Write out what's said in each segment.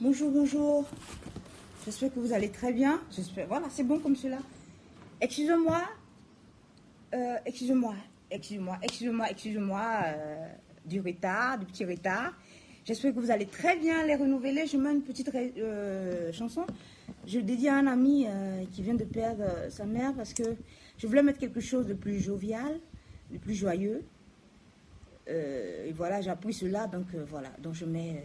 Bonjour, bonjour. J'espère que vous allez très bien. J'espère. Voilà, c'est bon comme cela. Excusez-moi. Euh, excusez-moi. Excusez-moi. Excusez-moi. Excusez-moi euh, du retard, du petit retard. J'espère que vous allez très bien les renouveler. Je mets une petite euh, chanson. Je dédie à un ami qui vient de perdre sa mère parce que je voulais mettre quelque chose de plus jovial, de plus joyeux. Et voilà, j'ai appris cela, donc voilà. Donc je mets.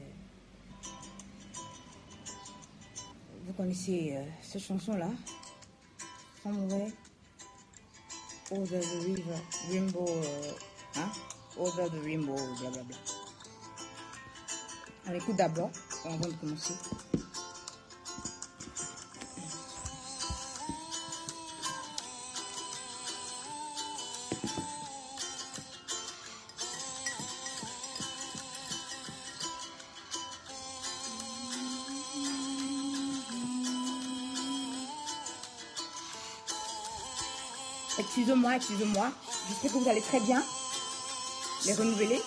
Vous connaissez euh, cette chanson-là Somewhere over the river, rainbow, euh, hein? Over the rainbow, blablabla. On écoute d'abord, avant de commencer. Excusez-moi, excusez-moi. J'espère que vous allez très bien. Les renouveler.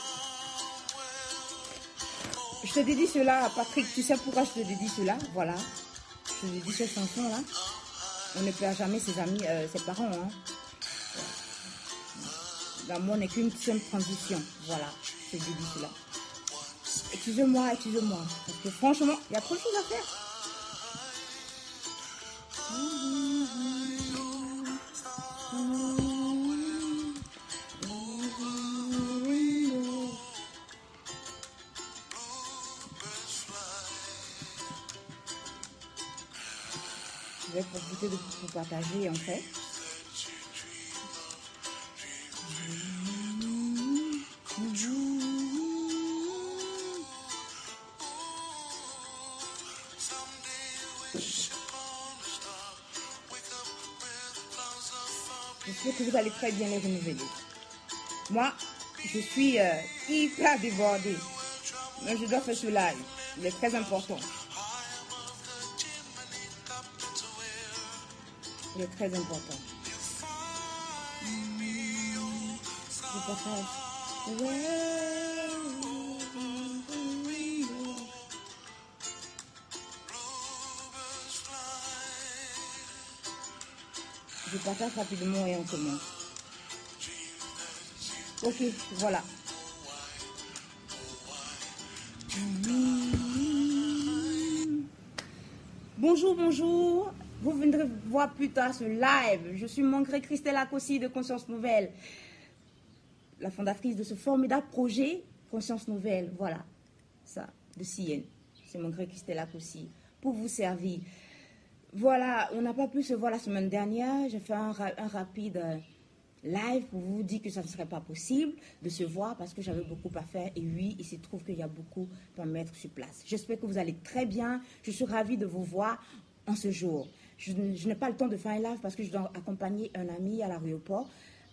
Je te dédie cela, Patrick. Tu sais pourquoi je te dédie cela? Voilà. Je te dédie cette chanson-là. On ne perd jamais ses amis, euh, ses parents. Hein. L'amour n'est qu'une simple transition. Voilà. Je te dédie cela. Excusez-moi, excusez-moi. Parce que franchement, il y a trop de choses à faire. Je vais profiter de vous partager en fait. J'espère que vous allez très bien les renouveler. Moi, je suis euh, hyper débordée. Mais je dois faire ce live. Il est très important. Il est très important. Je partage. Rapidement et on commence. Ok, voilà. Bonjour, bonjour. Vous viendrez voir plus tard ce live. Je suis Mangré Christelle Akossi de Conscience Nouvelle, la fondatrice de ce formidable projet Conscience Nouvelle. Voilà, ça, de CN. C'est Mangré Christelle Akossi pour vous servir. Voilà, on n'a pas pu se voir la semaine dernière. J'ai fait un, un rapide euh, live pour vous dire que ça ne serait pas possible de se voir parce que j'avais beaucoup à faire. Et oui, il se trouve qu'il y a beaucoup à mettre sur place. J'espère que vous allez très bien. Je suis ravie de vous voir en ce jour. Je, n'ai pas le temps de faire un live parce que je dois accompagner un ami à l'aéroport.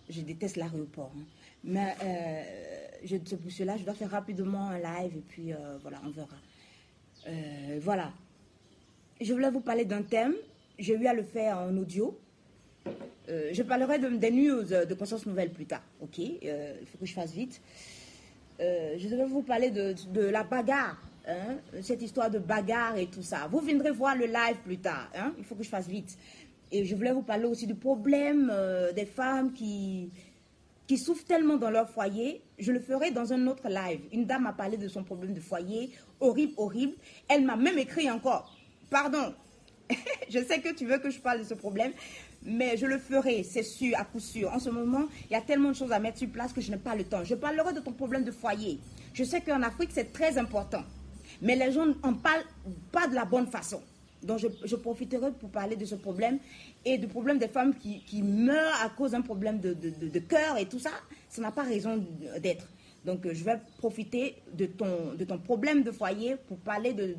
Je déteste l'aéroport. hein. Mais euh, je- pour cela, je dois faire rapidement un live et puis euh, voilà, on verra. Euh, voilà. Je voulais vous parler d'un thème. J'ai eu à le faire en audio. Je parlerai de- des news de Conscience Nouvelle plus tard. Ok? Il faut que je fasse vite. Je devais vous parler de la bagarre. Hein, cette histoire de bagarre et tout ça. Vous viendrez voir le live plus tard. hein, il faut que je fasse vite. Et je voulais vous parler aussi du problème euh, des femmes qui, qui souffrent tellement dans leur foyer. Je le ferai dans un autre live. Une dame m'a parlé de son problème de foyer. Horrible, horrible. Elle m'a même écrit encore. Pardon. je sais que tu veux que je parle de ce problème, mais je le ferai, c'est sûr, à coup sûr. En ce moment, il y a tellement de choses à mettre sur place que je n'ai pas le temps. Je parlerai de ton problème de foyer. Je sais qu'en Afrique, c'est très important, mais les gens n'en parlent pas de la bonne façon. Donc, je, profiterai pour parler de ce problème et du problème des femmes qui, meurent à cause d'un problème de, de, de- cœur et tout ça. Ça n'a pas raison d'être. Donc, euh, je vais profiter de ton, de ton problème de foyer pour parler de,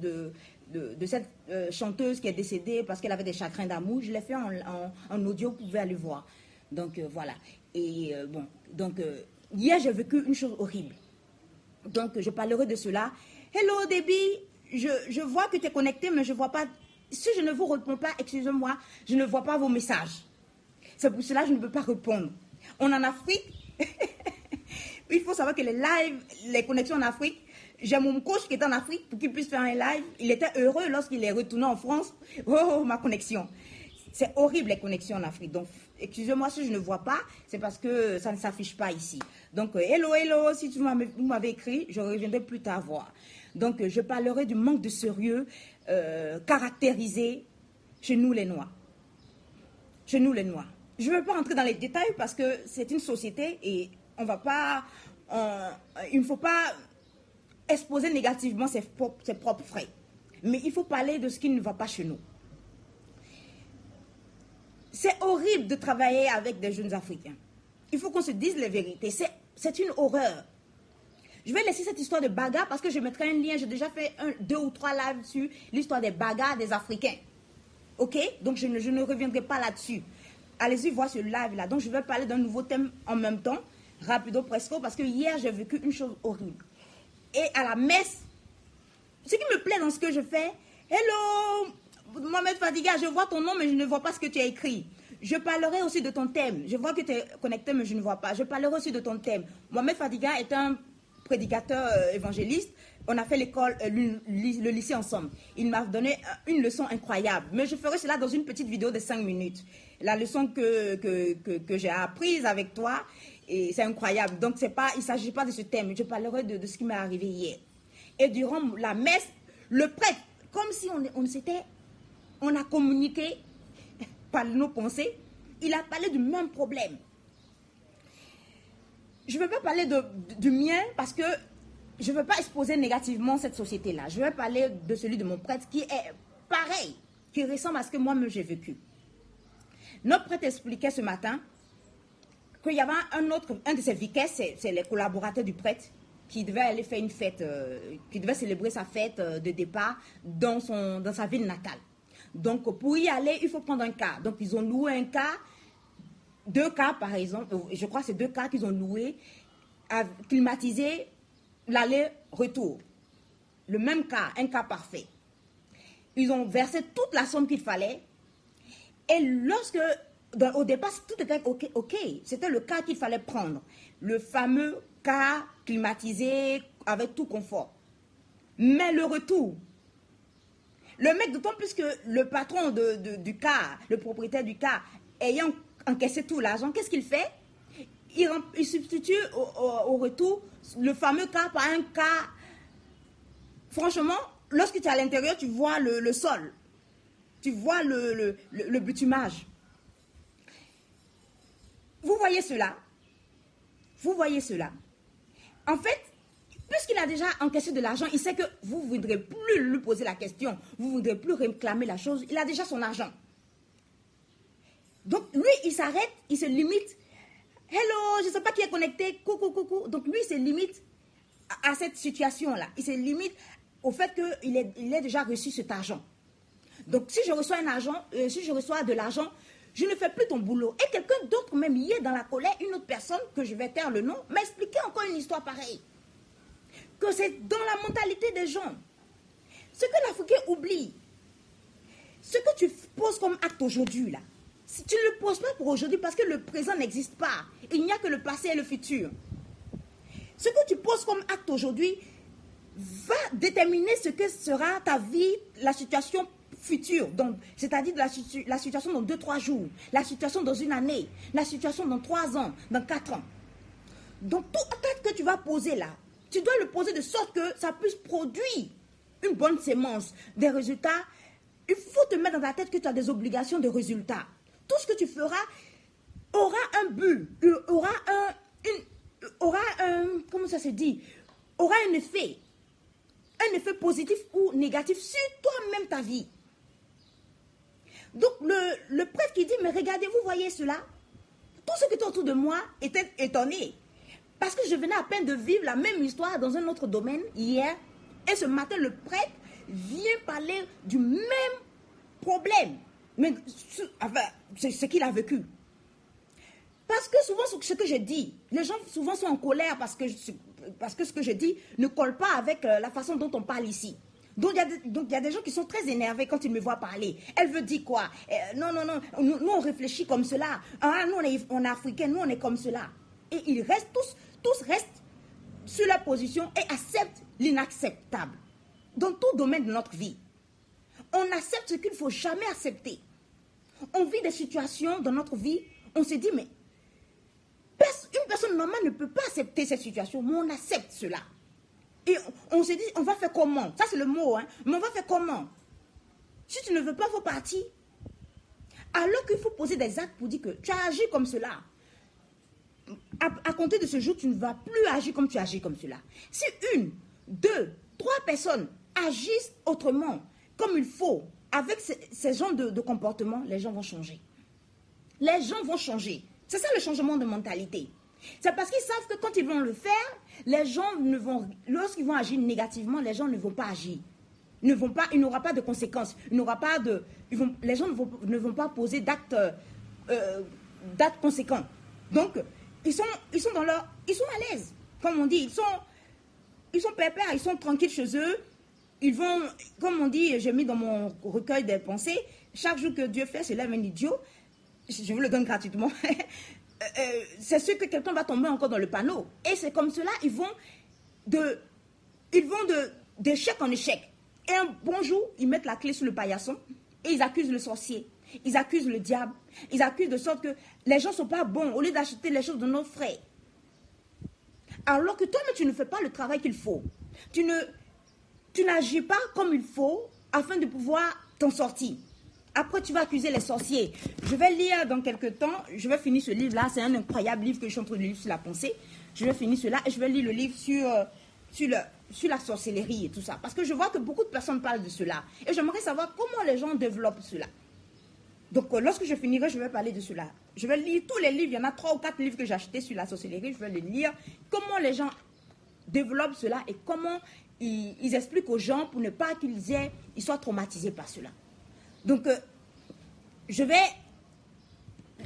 de, de, cette euh, chanteuse qui est décédée parce qu'elle avait des chagrins d'amour. Je l'ai fait en, en- en audio, vous pouvez aller voir. Donc, euh, voilà. Et bon, donc, hier, j'ai vécu une chose horrible. Donc, je parlerai de cela. Hello, Debbie. Je, je vois que tu es connecté, mais je ne vois pas. Si je ne vous réponds pas, excusez-moi, je ne vois pas vos messages. C'est pour cela que je ne peux pas répondre. On en Afrique. Il faut savoir que les lives, les connexions en Afrique, J'ai mon coach qui est en Afrique pour qu'il puisse faire un live. Il était heureux lorsqu'il est retourné en France. Oh, ma connexion. C'est horrible les connexions en Afrique. Donc, excusez-moi si je ne vois pas, c'est parce que ça ne s'affiche pas ici. Donc, euh, hello, hello, si vous m'avez écrit, je reviendrai plus tard voir. Donc, euh, je parlerai du manque de sérieux euh, caractérisé chez nous les Noirs. Chez nous les Noirs. Je ne veux pas entrer dans les détails parce que c'est une société et on va pas, il ne faut pas exposer négativement ses ses propres frais. Mais il faut parler de ce qui ne va pas chez nous. C'est horrible de travailler avec des jeunes Africains. Il faut qu'on se dise les vérités. C'est une horreur. Je vais laisser cette histoire de bagarre parce que je mettrai un lien. J'ai déjà fait deux ou trois lives sur l'histoire des bagarres des Africains. Ok? Donc je ne, reviendrai pas là-dessus. Allez-y voir ce live-là. Donc je vais parler d'un nouveau thème en même temps, rapido presco, parce que hier j'ai vécu une chose horrible. Et à la messe, ce qui me plaît dans ce que je fais, hello, Mohamed Fadiga, je vois ton nom, mais je ne vois pas ce que tu as écrit. Je parlerai aussi de ton thème. Je vois que tu es connecté, mais je ne vois pas. Je parlerai aussi de ton thème. Mohamed Fadiga est un prédicateur euh, évangéliste. On a fait l'école, euh, le lycée ensemble. Il m'a donné euh, une leçon incroyable. Mais je ferai cela dans une petite vidéo de 5 minutes. La leçon que, que, j'ai apprise avec toi, c'est incroyable. Donc, pas, il ne s'agit pas de ce thème. Je parlerai de, de ce qui m'est arrivé hier. Et durant la messe, le prêtre, comme si on, on s'était on a communiqué par nos pensées. Il a parlé du même problème. Je ne veux pas parler de, du mien parce que je ne veux pas exposer négativement cette société-là. Je vais parler de celui de mon prêtre qui est pareil, qui ressemble à ce que moi-même j'ai vécu. Notre prêtre expliquait ce matin qu'il y avait un autre, un de ses vicaires, c'est les collaborateurs du prêtre, qui devait aller faire une fête, euh, qui devait célébrer sa fête euh, de départ dans, son, dans sa ville natale. Donc, pour y aller, il faut prendre un car. Donc, ils ont loué un car, deux cars par exemple, je crois que c'est deux cars qu'ils ont loués, climatisé l'aller-retour. Le même car, un car parfait. Ils ont versé toute la somme qu'il fallait. Et lorsque, au départ, tout était OK, ok. c'était le car qu'il fallait prendre. Le fameux car climatisé avec tout confort. Mais le retour, le mec, d'autant plus que le patron du car, le propriétaire du car, ayant encaissé tout l'argent, qu'est-ce qu'il fait? Il, substitue au, retour le fameux car par un car. Franchement, lorsque tu es à l'intérieur, tu vois le, sol. Tu vois le, le butumage. Vous voyez cela Vous voyez cela En fait, Puisqu'il a déjà encaissé de l'argent, il sait que vous ne voudrez plus lui poser la question, vous ne voudrez plus réclamer la chose, il a déjà son argent. Donc lui, il s'arrête, il se limite. Hello, je ne sais pas qui est connecté, coucou, coucou. Donc lui, il se limite à, cette situation-là. Il se limite au fait qu'il ait, déjà reçu cet argent. Donc si je reçois un argent, euh, si je reçois de l'argent, je ne fais plus ton boulot. Et quelqu'un d'autre, même hier dans la colère, une autre personne, que je vais taire le nom, m'a expliqué encore une histoire pareille que c'est dans la mentalité des gens. Ce que l'Africain oublie, ce que tu poses comme acte aujourd'hui, là, si tu ne le poses pas pour aujourd'hui parce que le présent n'existe pas, il n'y a que le passé et le futur. Ce que tu poses comme acte aujourd'hui va déterminer ce que sera ta vie, la situation future, c'est-à-dire la, la, situation dans deux, trois jours, la situation dans une année, la situation dans trois ans, dans quatre ans. Donc tout acte que tu vas poser là, tu dois le poser de sorte que ça puisse produire une bonne sémence, des résultats. Il faut te mettre dans ta tête que tu as des obligations de résultats. Tout ce que tu feras aura un but, aura un, aura un, comment ça se dit, aura un effet, un effet positif ou négatif sur toi-même ta vie. Donc le, le prêtre qui dit, mais regardez, vous voyez cela, tout ce qui est autour de moi était étonné. Parce que je venais à peine de vivre la même histoire dans un autre domaine hier. Et ce matin, le prêtre vient parler du même problème. Mais c'est ce qu'il a vécu. Parce que souvent, ce que je dis, les gens souvent sont en colère parce que, parce que ce que je dis ne colle pas avec euh, la façon dont on parle ici. Donc il, y a des, gens qui sont très énervés quand ils me voient parler. Elle veut dire quoi? Euh, Non, non, non, nous, on réfléchit comme cela. Ah, nous, on est, on est africains, nous, on est comme cela. Et ils restent tous tous restent sur leur position et acceptent l'inacceptable dans tout domaine de notre vie. On accepte ce qu'il ne faut jamais accepter. On vit des situations dans notre vie, on se dit, mais une personne normale ne peut pas accepter cette situation, mais on accepte cela. Et on, se dit, on va faire comment? Ça, c'est le mot, hein. Mais on va faire comment? Si tu ne veux pas, faut partir. Alors qu'il faut poser des actes pour dire que tu as agi comme cela. À, compter de ce jour, tu ne vas plus agir comme tu agis comme cela. Si une, deux, trois personnes agissent autrement, comme il faut, avec ces, genres de, de comportement, les gens vont changer. Les gens vont changer. C'est ça le changement de mentalité. C'est parce qu'ils savent que quand ils vont le faire, les gens ne vont, lorsqu'ils vont agir négativement, les gens ne vont pas agir. Ne vont pas, il n'aura pas de conséquences. Il n'aura pas de, ils vont, les gens ne vont, ne vont pas poser d'actes, euh, d'actes conséquents. Donc, ils sont, ils sont dans leur, ils sont à l'aise. Comme on dit, ils sont, ils sont pépères, ils sont tranquilles chez eux. Ils vont, comme on dit, j'ai mis dans mon recueil des pensées, chaque jour que Dieu fait, c'est lève un idiot. Je vous le donne gratuitement. Euh, euh, c'est sûr que quelqu'un va tomber encore dans le panneau. Et c'est comme cela, ils vont de, ils vont de, d'échec en échec. Et un bonjour, ils mettent la clé sous le paillasson et ils accusent le sorcier. Ils accusent le diable. Ils accusent de sorte que les gens ne sont pas bons au lieu d'acheter les choses de nos frais. Alors que toi-même, tu ne fais pas le travail qu'il faut. Tu, ne, tu n'agis pas comme il faut afin de pouvoir t'en sortir. Après, tu vas accuser les sorciers. Je vais lire dans quelques temps, je vais finir ce livre-là. C'est un incroyable livre que je suis en train de lire sur la pensée. Je vais finir cela et je vais lire le livre sur, euh, sur, la sorcellerie et tout ça. Parce que je vois que beaucoup de personnes parlent de cela. Et j'aimerais savoir comment les gens développent cela. Donc, euh, lorsque je finirai, je vais parler de cela. Je vais lire tous les livres. Il y en a trois ou quatre livres que j'ai achetés sur la sorcellerie. Je vais les lire. Comment les gens développent cela et comment ils, expliquent aux gens pour ne pas qu'ils aient, soient traumatisés par cela. Donc, euh, je vais,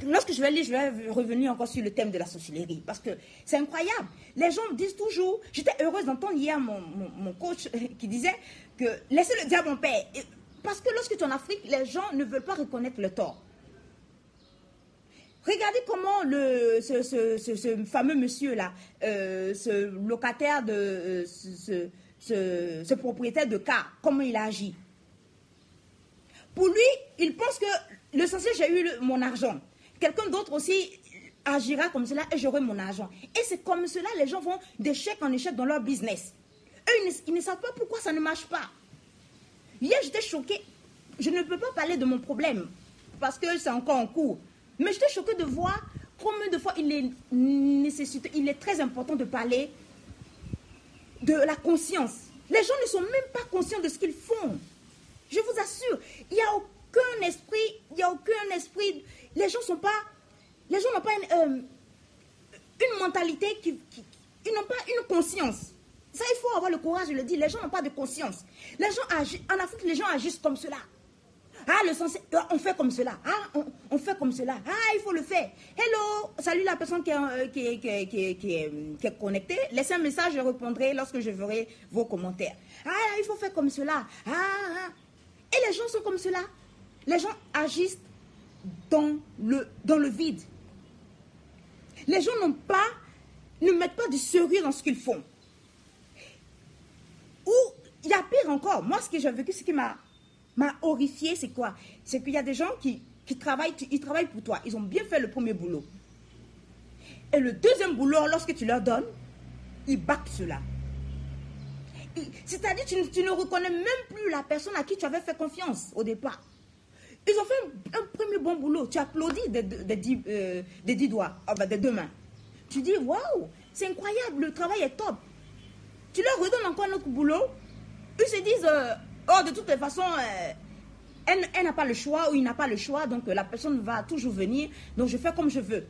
lorsque je vais lire, je vais revenir encore sur le thème de la sorcellerie, parce que c'est incroyable. Les gens disent toujours, j'étais heureuse d'entendre hier mon, mon, coach qui disait que laissez le diable en paix. Parce que lorsque tu es en Afrique, les gens ne veulent pas reconnaître le tort. Regardez comment le, ce, fameux monsieur-là, euh, ce locataire de euh, ce, propriétaire de cas, comment il a agi. Pour lui, il pense que l'essentiel, j'ai eu mon argent. Quelqu'un d'autre aussi agira comme cela et j'aurai mon argent. Et c'est comme cela, les gens vont d'échec en échec dans leur business. Eux, ils ne, savent pas pourquoi ça ne marche pas. Hier, j'étais choquée. Je ne peux pas parler de mon problème parce que c'est encore en cours. Mais j'étais choquée de voir combien de fois il est nécessité, il est très important de parler de la conscience. Les gens ne sont même pas conscients de ce qu'ils font. Je vous assure, il n'y a aucun esprit, il n'y a aucun esprit. Les gens sont pas, les gens n'ont pas une, euh, mentalité qui, ils n'ont pas une conscience. Ça, il faut avoir le courage, je le dis. Les gens n'ont pas de conscience. Les gens agissent, en Afrique, les gens agissent comme cela. Ah, le sens, euh, on fait comme cela. Ah, on, fait comme cela. Ah, il faut le faire. Hello, salut la personne qui est, euh, qui, qui, qui est, connectée. Laissez un message, je répondrai lorsque je verrai vos commentaires. Ah, il faut faire comme cela. Ah, ah. Et les gens sont comme cela. Les gens agissent dans le, dans le vide. Les gens n'ont pas, ne mettent pas du sérieux dans ce qu'ils font. Ou il y a pire encore. Moi, ce que j'ai vécu, ce qui m'a horrifié, c'est quoi? C'est qu'il y a des gens qui, qui travaillent, ils travaillent pour toi. Ils ont bien fait le premier boulot. Et le deuxième boulot, lorsque tu leur donnes, ils battent cela. C'est-à-dire tu, tu ne reconnais même plus la personne à qui tu avais fait confiance au départ. Ils ont fait un, premier bon boulot. Tu applaudis des, des, des, euh, des dix doigts, ah ben, des deux mains. Tu dis, waouh, c'est incroyable, le travail est top. Tu leur redonnes encore un autre boulot. Ils se disent, euh, oh, de toutes les façons, euh, elle, n'a pas le choix ou il n'a pas le choix, donc la personne va toujours venir, donc je fais comme je veux.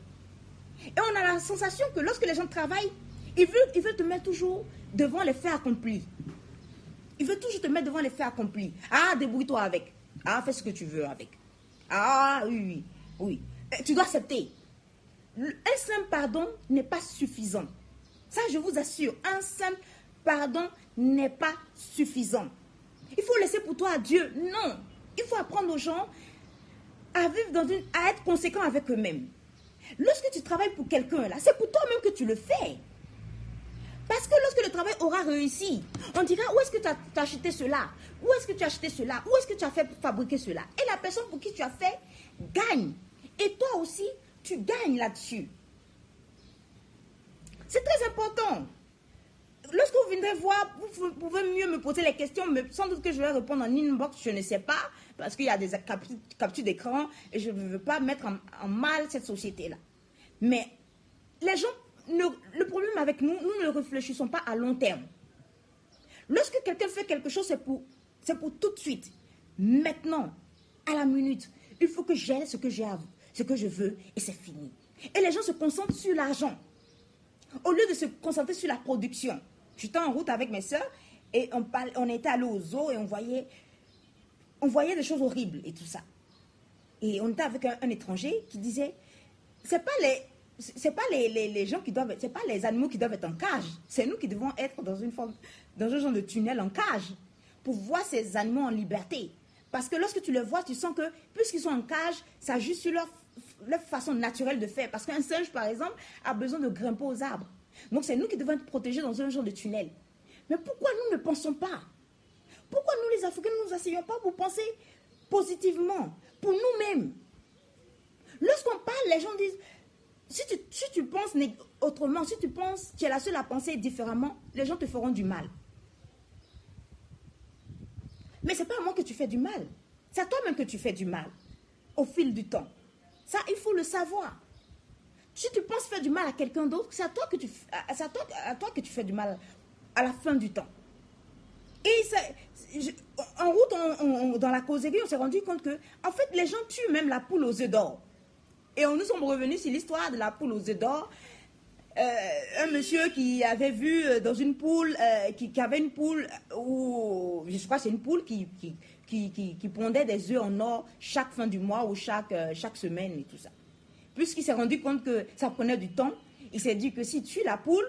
Et on a la sensation que lorsque les gens travaillent, il veut, il veut te mettre toujours devant les faits accomplis. Il veut toujours te mettre devant les faits accomplis. Ah, débrouille-toi avec. Ah, fais ce que tu veux avec. Ah, oui, oui, oui. Eh, tu dois accepter. Un simple pardon n'est pas suffisant. Ça, je vous assure, un simple pardon n'est pas suffisant. Il faut laisser pour toi à Dieu. Non. Il faut apprendre aux gens à vivre dans une, à être conséquents avec eux-mêmes. Lorsque tu travailles pour quelqu'un, là, c'est pour toi-même que tu le fais. Parce que lorsque le travail aura réussi, on dira où est-ce que tu as, acheté cela? Où est-ce que tu as acheté cela? Où est-ce que tu as fait fabriquer cela? Et la personne pour qui tu as fait gagne. Et toi aussi, tu gagnes là-dessus. C'est très important. Lorsque vous viendrez voir, vous pouvez mieux me poser les questions, mais sans doute que je vais répondre en inbox, je ne sais pas, parce qu'il y a des captures d'écran et je ne veux pas mettre en mal cette société-là. Mais les gens le problème avec nous, nous ne réfléchissons pas à long terme. Lorsque quelqu'un fait quelque chose, c'est pour, pour tout de suite. Maintenant, à la minute, il faut que j'ai ce que j'ai ce que je veux et c'est fini. Et les gens se concentrent sur l'argent au lieu de se concentrer sur la production. J'étais en route avec mes soeurs et on, on était allé aux zoo et on voyait, on voyait des choses horribles et tout ça. Et on était avec un, étranger qui disait, c'est pas les, c'est pas les, les, gens qui doivent, c'est pas les animaux qui doivent être en cage. C'est nous qui devons être dans une forme, dans un genre de tunnel en cage pour voir ces animaux en liberté. Parce que lorsque tu les vois, tu sens que puisqu'ils sont en cage, ça juste sur leur, leur façon naturelle de faire. Parce qu'un singe, par exemple, a besoin de grimper aux arbres. Donc c'est nous qui devons être protégés dans un genre de tunnel. Mais pourquoi nous ne pensons pas? Pourquoi nous les Africains ne nous asseyons pas pour penser positivement, pour nous-mêmes? Lorsqu'on parle, les gens disent si tu, penses autrement, si tu penses, tu es la seule à penser différemment, les gens te feront du mal. Mais ce n'est pas à moi que tu fais du mal. C'est à toi-même que tu fais du mal au fil du temps. Ça, il faut le savoir. Si tu penses faire du mal à quelqu'un d'autre, c'est à, toi que tu, à, toi, à toi que tu fais du mal à la fin du temps. Et en route, dans la causerie, on s'est rendu compte que, en fait, les gens tuent même la poule aux œufs d'or. Et nous sommes revenus sur l'histoire de la poule aux œufs d'or. Euh, un monsieur qui avait vu euh, dans une poule, euh, qui, avait une poule où, je crois c'est une poule qui, qui, qui, pondait des œufs en or chaque fin du mois ou chaque, chaque semaine et tout ça. Puisqu'il s'est rendu compte que ça prenait du temps, il s'est dit que si tu la poule,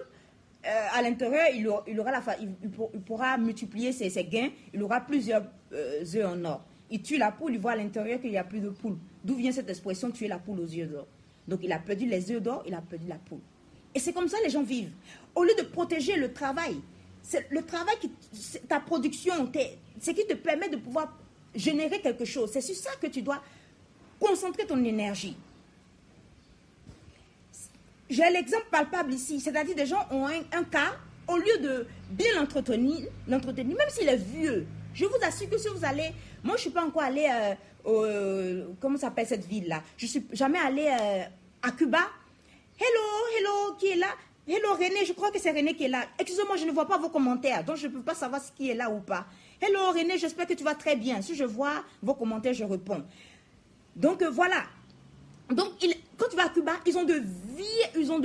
à l'intérieur, il, aura, la, il, pourra multiplier ses, ses, gains, il aura plusieurs œufs en or. Il tue la poule, il voit à l'intérieur qu'il n'y a plus de poule. D'où vient cette expression tuer la poule aux yeux d'or? Donc il a perdu les yeux d'or, il a perdu la poule. Et c'est comme ça les gens vivent. Au lieu de protéger le travail, c'est le travail, qui, ta production, ce qui te permet de pouvoir générer quelque chose. C'est sur ça que tu dois concentrer ton énergie. J'ai l'exemple palpable ici, c'est-à-dire des gens ont un, cas, au lieu de bien l'entretenir, même s'il est vieux, je vous assure que si vous allez, moi je ne suis pas encore allée euh, euh, comment s'appelle cette ville-là? Je suis jamais allée euh, à Cuba. Hello, hello, qui est là? Hello René, je crois que c'est René qui est là. Excusez-moi, je ne vois pas vos commentaires, donc je ne peux pas savoir qui est là ou pas. Hello René, j'espère que tu vas très bien. Si je vois vos commentaires, je réponds. Donc euh, voilà. Donc quand tu vas à Cuba, ils ont de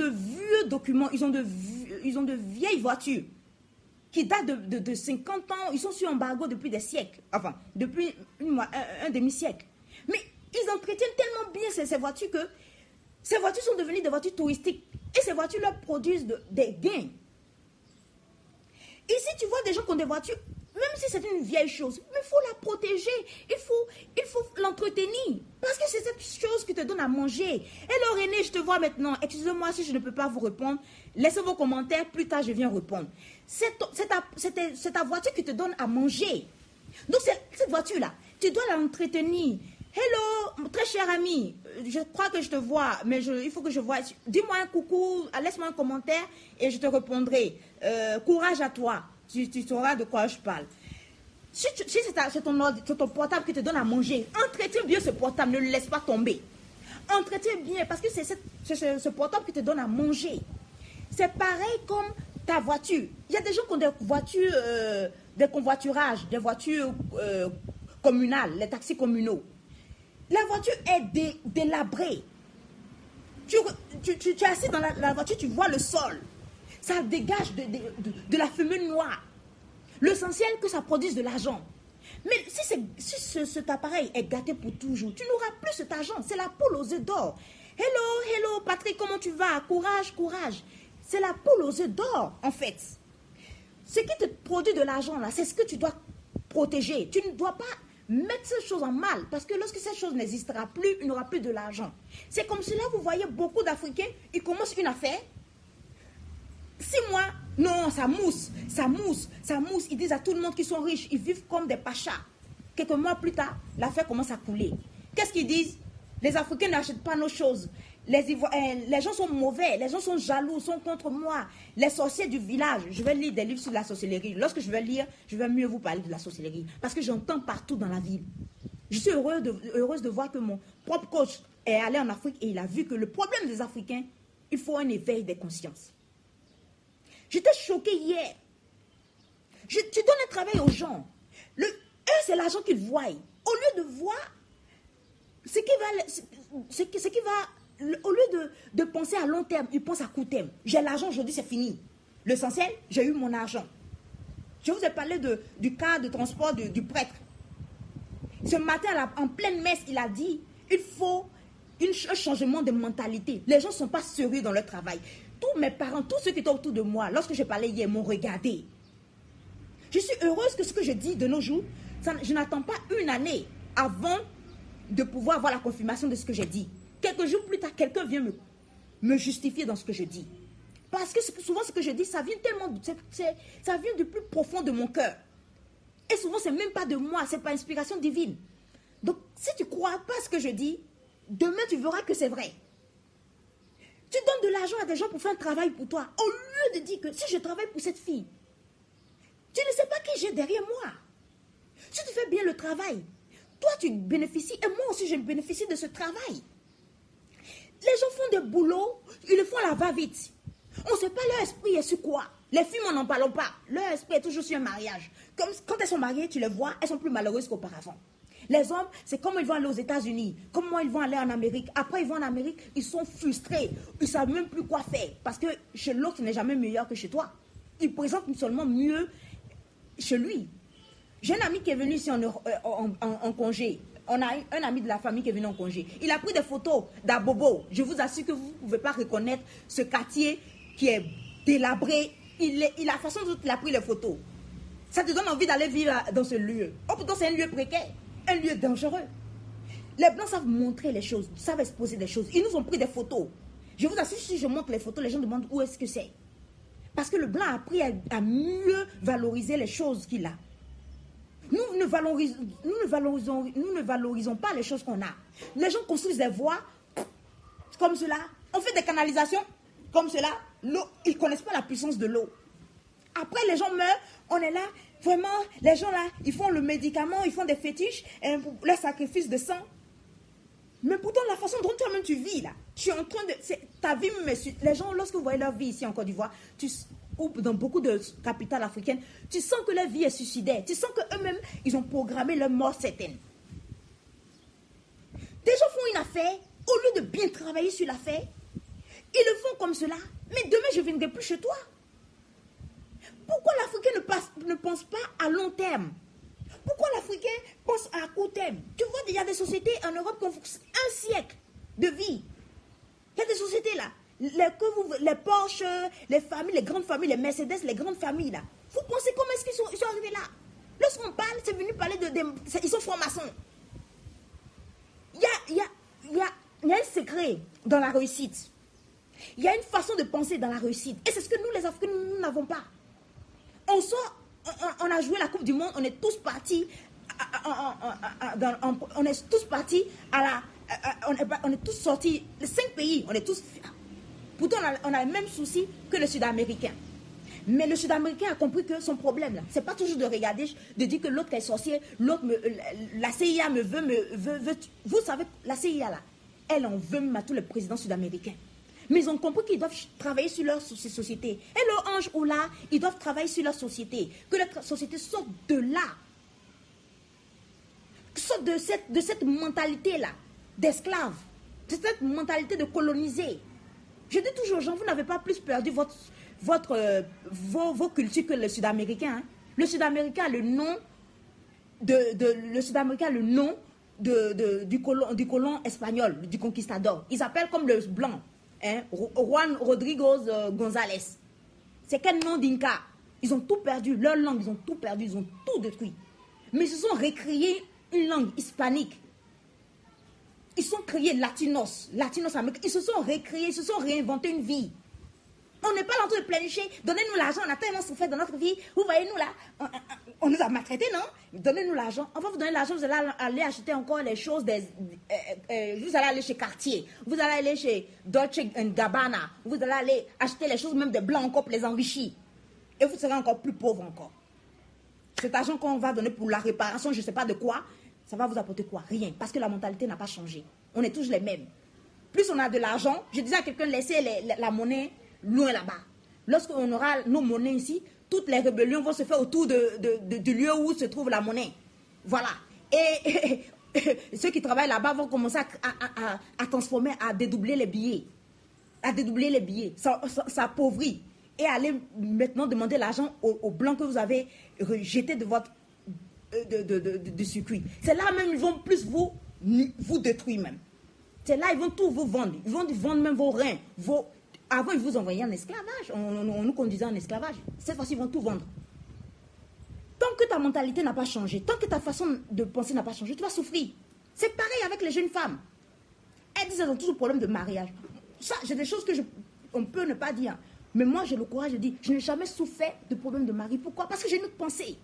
vieux, documents, ils ont de, ils ont de vieilles voitures qui datent de, 50 ans, ils sont sur embargo depuis des siècles, enfin, depuis un, demi-siècle. Mais ils entretiennent tellement bien ces, voitures que ces voitures sont devenues des voitures touristiques et ces voitures leur produisent des gains. Ici, tu vois des gens qui ont des voitures, même si c'est une vieille chose, mais il faut la protéger, il faut il faut l'entretenir. Parce que c'est cette chose qui te donne à manger. Hello René, je te vois maintenant. Excusez-moi si je ne peux pas vous répondre. Laissez vos commentaires, plus tard je viens répondre. C'est ta, ta, voiture qui te donne à manger. Donc cette voiture-là, tu dois l'entretenir. Hello, très cher ami, je crois que je te vois, mais il faut que je vois. Dis-moi un coucou, laisse-moi un commentaire et je te répondrai. Euh, courage à toi, tu, tu, sauras de quoi je parle. Si, c'est ton, portable qui te donne à manger, entretiens bien ce portable, ne le laisse pas tomber. Entretiens bien, parce que c'est ce portable qui te donne à manger. C'est pareil comme ta voiture. Il y a des gens qui ont des voitures, euh, des convoiturages, des voitures euh, communales, les taxis communaux. La voiture est délabrée. Tu, tu, es assis dans la, voiture, tu vois le sol. Ça dégage de, la fumée noire. L'essentiel, que ça produise de l'argent. Mais si, si cet appareil est gâté pour toujours, tu n'auras plus cet argent. C'est la poule aux œufs d'or. Hello, hello, Patrick, comment tu vas? Courage, courage. C'est la poule aux œufs d'or, en fait. Ce qui te produit de l'argent, là, c'est ce que tu dois protéger. Tu ne dois pas mettre ces choses en mal, parce que lorsque cette chose n'existera plus, il n'y aura plus de l'argent. C'est comme cela, vous voyez beaucoup d'Africains, ils commencent une affaire. Six mois, Non, ça mousse, ça mousse, ça mousse. Ils disent à tout le monde qu'ils sont riches, ils vivent comme des pachas. Quelques mois plus tard, l'affaire commence à couler. Qu'est-ce qu'ils disent? Les Africains n'achètent pas nos choses. Les, euh, les, gens sont mauvais, les gens sont jaloux, sont contre moi. Les sorciers du village, je vais lire des livres sur la sorcellerie. Lorsque je vais lire, je vais mieux vous parler de la sorcellerie. Parce que j'entends partout dans la ville. Je suis heureuse de, heureuse de voir que mon propre coach est allé en Afrique et il a vu que le problème des Africains, il faut un éveil des consciences. J'étais choquée hier. Tu donnes un travail aux gens. Le, eux, c'est l'argent qu'ils voient. Au lieu de voir ce qui va, ce, ce qui va au lieu de, penser à long terme, il pense à court terme. J'ai l'argent aujourd'hui, c'est fini. L'essentiel, j'ai eu mon argent. Je vous ai parlé de, du cas de transport du prêtre. Ce matin, en pleine messe, il a dit, il faut un changement de mentalité. Les gens ne sont pas sérieux dans leur travail. Tous mes parents, tous ceux qui étaient autour de moi, lorsque j'ai parlé hier, m'ont regardé. Je suis heureuse que ce que je dis de nos jours, je n'attends pas une année avant de pouvoir avoir la confirmation de ce que j'ai dit. Quelques jours plus tard, quelqu'un vient me, me justifier dans ce que je dis. Parce que souvent, ce que je dis, ça vient tellement, ça vient du plus profond de mon cœur. Et souvent, c'est même pas de moi, c'est pas inspiration divine. Donc, si tu crois pas ce que je dis, demain, tu verras que c'est vrai. Tu donnes de l'argent à des gens pour faire un travail pour toi, au lieu de dire que si je travaille pour cette fille, tu ne sais pas qui j'ai derrière moi. Si tu fais bien le travail, toi, tu bénéficies et moi aussi, je bénéficie de ce travail. Les gens font des boulots, ils le font à la va-vite. On ne sait pas leur esprit est sur quoi? Les filles, on n'en parle pas. Leur esprit est toujours sur un mariage. Quand elles sont mariées, tu les vois, elles sont plus malheureuses qu'auparavant. Les hommes, c'est comme ils vont aller aux États-Unis, comment ils vont aller en Amérique. Après, ils vont en Amérique, ils sont frustrés. Ils ne savent même plus quoi faire. Parce que chez l'autre, n'est jamais meilleur que chez toi. Ils présentent seulement mieux chez lui. J'ai un ami qui est venu ici en euh, congé on a un ami de la famille qui est venu en congé. Il a pris des photos d'Abobo. Je vous assure que vous ne pouvez pas reconnaître ce quartier qui est délabré. Il, est, il a façon dont il a pris les photos. Ça te donne envie d'aller vivre dans ce lieu. Oh, pourtant, c'est un lieu précaire, un lieu dangereux. Les Blancs savent montrer les choses, savent exposer des choses. Ils nous ont pris des photos. Je vous assure, si je montre les photos, les gens demandent où est-ce que c'est. Parce que le Blanc a appris à mieux valoriser les choses qu'il a. Nous ne, valorisons, nous, ne valorisons, nous ne valorisons pas les choses qu'on a. Les gens construisent des voies comme cela. On fait des canalisations comme cela. L'eau, ils connaissent pas la puissance de l'eau. Après, les gens meurent. On est là. Vraiment, les gens là, ils font le médicament, ils font des fétiches, et le sacrifice de sang. Mais pourtant, la façon dont toi-même tu vis là, tu es en train de. Ta vie, les gens, lorsque vous voyez leur vie ici en Côte d'Ivoire, ou dans beaucoup de capitales africaines, tu sens que leur vie est suicidaire. Tu sens qu'eux-mêmes, ils ont programmé leur mort certaine. Des gens font une affaire, au lieu de bien travailler sur l'affaire, ils le font comme cela. Mais demain, je ne viendrai plus chez toi. Pourquoi l'Africain ne, ne pense pas à long terme? Pourquoi l'Africain pense à court terme? Tu vois, il y a des sociétés en Europe qui ont un siècle de vie. Il y a des sociétés là les, que vous, les Porsche, les familles, les grandes familles, les Mercedes, les grandes familles là. Vous pensez comment est-ce qu'ils sont, sont, arrivés là? Lorsqu'on parle, c'est venu parler de, Ils sont francs-maçons. Y a, y a, il y a un secret dans la réussite. Il y a une façon de penser dans la réussite. Et c'est ce que nous, les Africains, nous n'avons pas. On a joué la Coupe du Monde, on est tous partis, on est tous partis à la, on est, tous sortis, les cinq pays, on est tous Pourtant, on a, le même souci que le Sud-Américain. Mais le Sud-Américain a compris que son problème, ce n'est pas toujours de regarder, de dire que l'autre est sorcier, l'autre, la CIA me veut, me veut, Vous savez, la CIA, là, elle en veut même à tous les présidents sud-américains. Mais ils ont compris qu'ils doivent travailler sur leur société. Et le ange ou là, ils doivent travailler sur leur société. Que la société sorte de là. Sorte de cette, de cette mentalité-là, d'esclave. De cette mentalité de coloniser. Je dis toujours aux gens, vous n'avez pas plus perdu votre, votre, euh, vos, cultures que le Sud-Américain. Hein. Le Sud-Américain a le nom de, de le Sud-Américain le nom de, du, colon, du colon espagnol, du conquistador. Ils s'appellent comme le blanc, hein, Juan Rodrigo euh, González. C'est quel nom d'Inca? Ils ont tout perdu, leur langue, ils ont tout perdu, ils ont tout détruit. Mais ils se sont récréés une langue hispanique ils sont créés latinos, latinos américains. Ils se sont recréés, ils se sont réinventés une vie. On n'est pas en train de planifier. Donnez-nous l'argent, on a tellement souffert dans notre vie. Vous voyez, nous là, on, nous a maltraités, non? Donnez-nous l'argent. On va vous donner l'argent, vous allez aller acheter encore les choses. Des, euh, euh, vous allez aller chez Cartier. Vous allez aller chez Dolce Gabbana. Vous allez aller acheter les choses, même des blancs encore pour les enrichir. Et vous serez encore plus pauvre encore. Cet argent qu'on va donner pour la réparation, je ne sais pas de quoi, ça va vous apporter quoi? Rien. Parce que la mentalité n'a pas changé. On est tous les mêmes. Plus on a de l'argent, je disais à quelqu'un, laissez la monnaie loin là-bas. Lorsqu'on aura nos monnaies ici, toutes les rébellions vont se faire autour de, du lieu où se trouve la monnaie. Voilà. Et, ceux qui travaillent là-bas vont commencer à, transformer, à dédoubler les billets. À dédoubler les billets. Ça, ça, appauvrit. Et aller maintenant demander l'argent aux, blancs que vous avez rejeté de votre euh, de, circuit. C'est là même ils vont plus vous, vous détruire même. C'est là ils vont tout vous vendre. Ils vont vendre même vos reins, vos, avant, ils vous envoyaient en esclavage. On, nous conduisait en esclavage. Cette fois-ci, ils vont tout vendre. Tant que ta mentalité n'a pas changé, tant que ta façon de penser n'a pas changé, tu vas souffrir. C'est pareil avec les jeunes femmes. Elles disent qu'elles ont toujours problème de mariage. Ça, j'ai des choses que je, on peut ne pas dire. Mais moi, j'ai le courage de dire, je n'ai jamais souffert de problème de mari. Pourquoi? Parce que j'ai une autre pensée.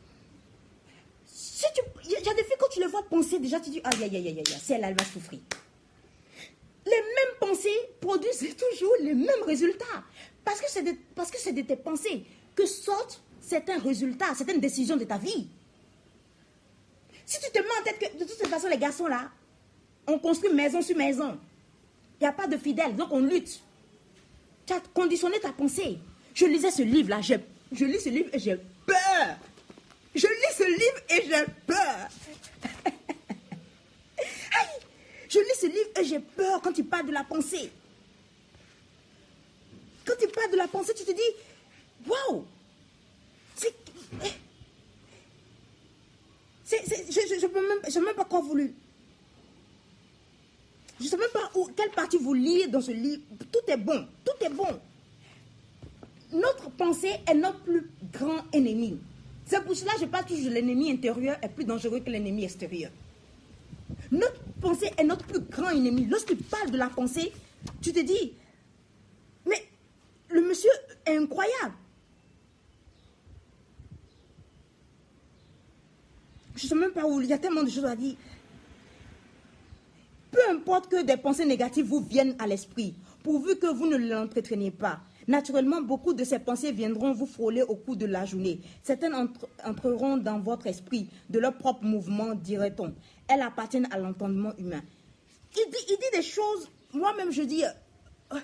Si il y a des filles, quand tu les vois penser, déjà, tu dis, aïe, aïe, aïe, aïe, celle-là, elle va souffrir les mêmes pensées produisent toujours les mêmes résultats. Parce que c'est de, de tes pensées que sortent certains résultats, certaines décisions de ta vie. Si tu te mets en tête que de toute façon, les garçons là, on construit maison sur maison. Il n'y a pas de fidèles, donc on lutte. Tu as conditionné ta pensée. Je lisais ce livre-là, je lis ce livre et j'ai peur. Je lis ce livre et j'ai peur. Je lis ce livre et j'ai peur quand tu parles de la pensée. Quand tu parles de la pensée, tu te dis, waouh, eh. je ne sais même pas quoi vous. Je ne sais même pas où, quelle partie vous lire dans ce livre. Tout est bon, tout est bon. Notre pensée est notre plus grand ennemi. C'est pour cela que je parle toujours de l'ennemi intérieur est plus dangereux que l'ennemi extérieur. Notre pensée est notre plus grand ennemi. Lorsqu'il parle de la pensée, tu te dis, mais le monsieur est incroyable. Je ne sais même pas où, il y a tellement de choses à dire. Peu importe que des pensées négatives vous viennent à l'esprit, pourvu que vous ne l'entretiennez pas. Naturellement, beaucoup de ces pensées viendront vous frôler au cours de la journée. Certaines entreront dans votre esprit de leur propre mouvement, dirait-on. Elles appartiennent à l'entendement humain. Il dit, il dit des choses, moi-même je dis, euh,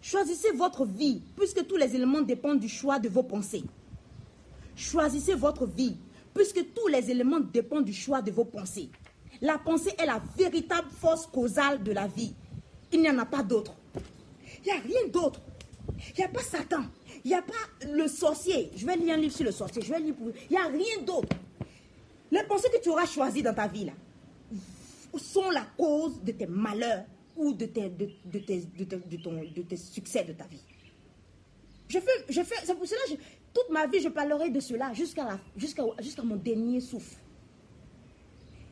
choisissez votre vie, puisque tous les éléments dépendent du choix de vos pensées. Choisissez votre vie, puisque tous les éléments dépendent du choix de vos pensées. La pensée est la véritable force causale de la vie. Il n'y en a pas d'autre. Il n'y a rien d'autre. Il n'y a pas Satan. Il n'y a pas le sorcier. Je vais lire un livre sur le sorcier. Je vais lire Il n'y a rien d'autre. Les pensées que tu auras choisies dans ta vie là, sont la cause de tes malheurs ou de tes, de, tes, de, tes succès de ta vie. Je fais, je fais, c'est pour cela que toute ma vie, je parlerai de cela jusqu'à jusqu'à jusqu'à mon dernier souffle.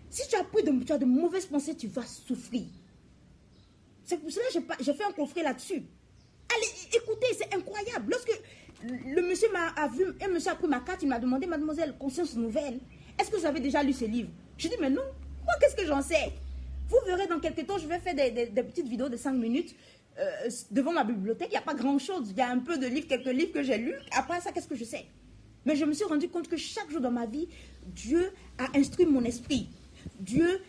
Si tu as pris de, tu as de mauvaises pensées, tu vas souffrir. C'est pour cela que j'ai fait un coffret là-dessus. Allez, écoutez, c'est incroyable. Lorsque le monsieur m'a vu, un monsieur a pris ma carte, il m'a demandé, mademoiselle, conscience nouvelle, est-ce que vous avez déjà lu ce livre? Je dis, mais non, moi, qu'est-ce que j'en sais? Vous verrez dans quelques temps, je vais faire des, petites vidéos de 5 minutes euh, devant ma bibliothèque. Il n'y a pas grand-chose. Il y a un peu de livres, quelques livres que j'ai lus. Après ça, qu'est-ce que je sais? Mais je me suis rendu compte que chaque jour dans ma vie, Dieu a instruit mon esprit. Dieu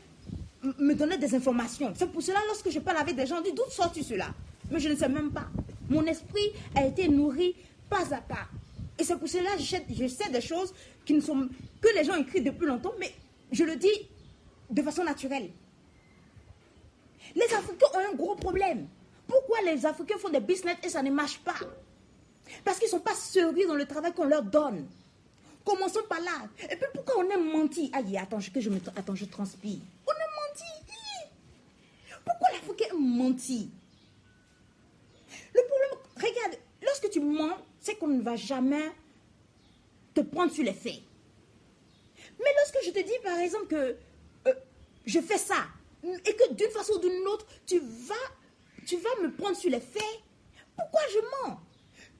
me donnait des informations. C'est pour cela, lorsque je parle avec des gens, on dit d'où sors-tu cela? Mais je ne sais même pas. Mon esprit a été nourri pas à pas. Et c'est pour cela que je sais des choses qui ne sont, que les gens écrivent depuis longtemps, mais je le dis de façon naturelle. Les Africains ont un gros problème. Pourquoi les Africains font des business et ça ne marche pas? Parce qu'ils ne sont pas sérieux dans le travail qu'on leur donne. Commençons par là. Et puis pourquoi on aime mentir Aïe, attends, que je me, attends, je transpire. On aime mentir. Pourquoi l'Africain mentit Le problème, regarde, lorsque tu mens, c'est qu'on ne va jamais te prendre sur les faits. Mais lorsque je te dis, par exemple, que euh, je fais ça, et que d'une façon ou d'une autre, tu vas, tu vas me prendre sur les faits, pourquoi je mens?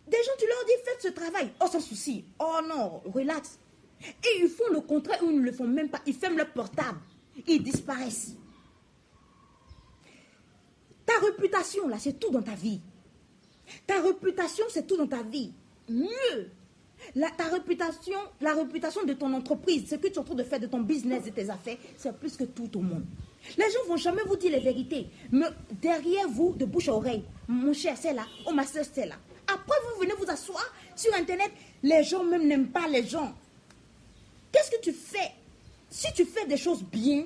Des gens, tu leur dis, faites ce travail. Oh, sans souci. Oh non, relax. Et ils font le contraire ou ils ne le font même pas. Ils ferment leur portable. Ils disparaissent. Ta réputation, là, c'est tout dans ta vie. Ta réputation, c'est tout dans ta vie. Mieux, la, ta réputation, la réputation de ton entreprise, ce que tu es en train de faire de ton business, de tes affaires, c'est plus que tout au monde. Les gens vont jamais vous dire les vérités. Mais derrière vous, de bouche à oreille, mon cher, c'est là, oh ma soeur, c'est. Après, vous venez vous asseoir sur Internet. Les gens même n'aiment pas les gens. Qu'est-ce que tu fais? Si tu fais des choses bien,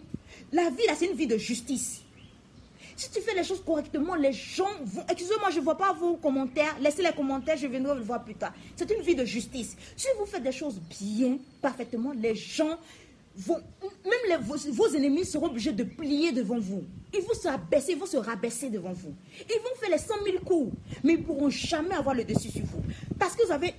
la vie, là, c'est une vie de justice. Si tu fais les choses correctement, les gens vont... Excusez-moi, je ne vois pas vos commentaires. Laissez les commentaires, je viendrai le voir plus tard. C'est une vie de justice. Si vous faites des choses bien, parfaitement, les gens vont... Même vos, ennemis seront obligés de plier devant vous. Ils vont se rabaisser, ils vont se rabaisser devant vous. Ils vont faire les 100 000 coups, mais ils ne pourront jamais avoir le dessus sur vous. Parce que vous avez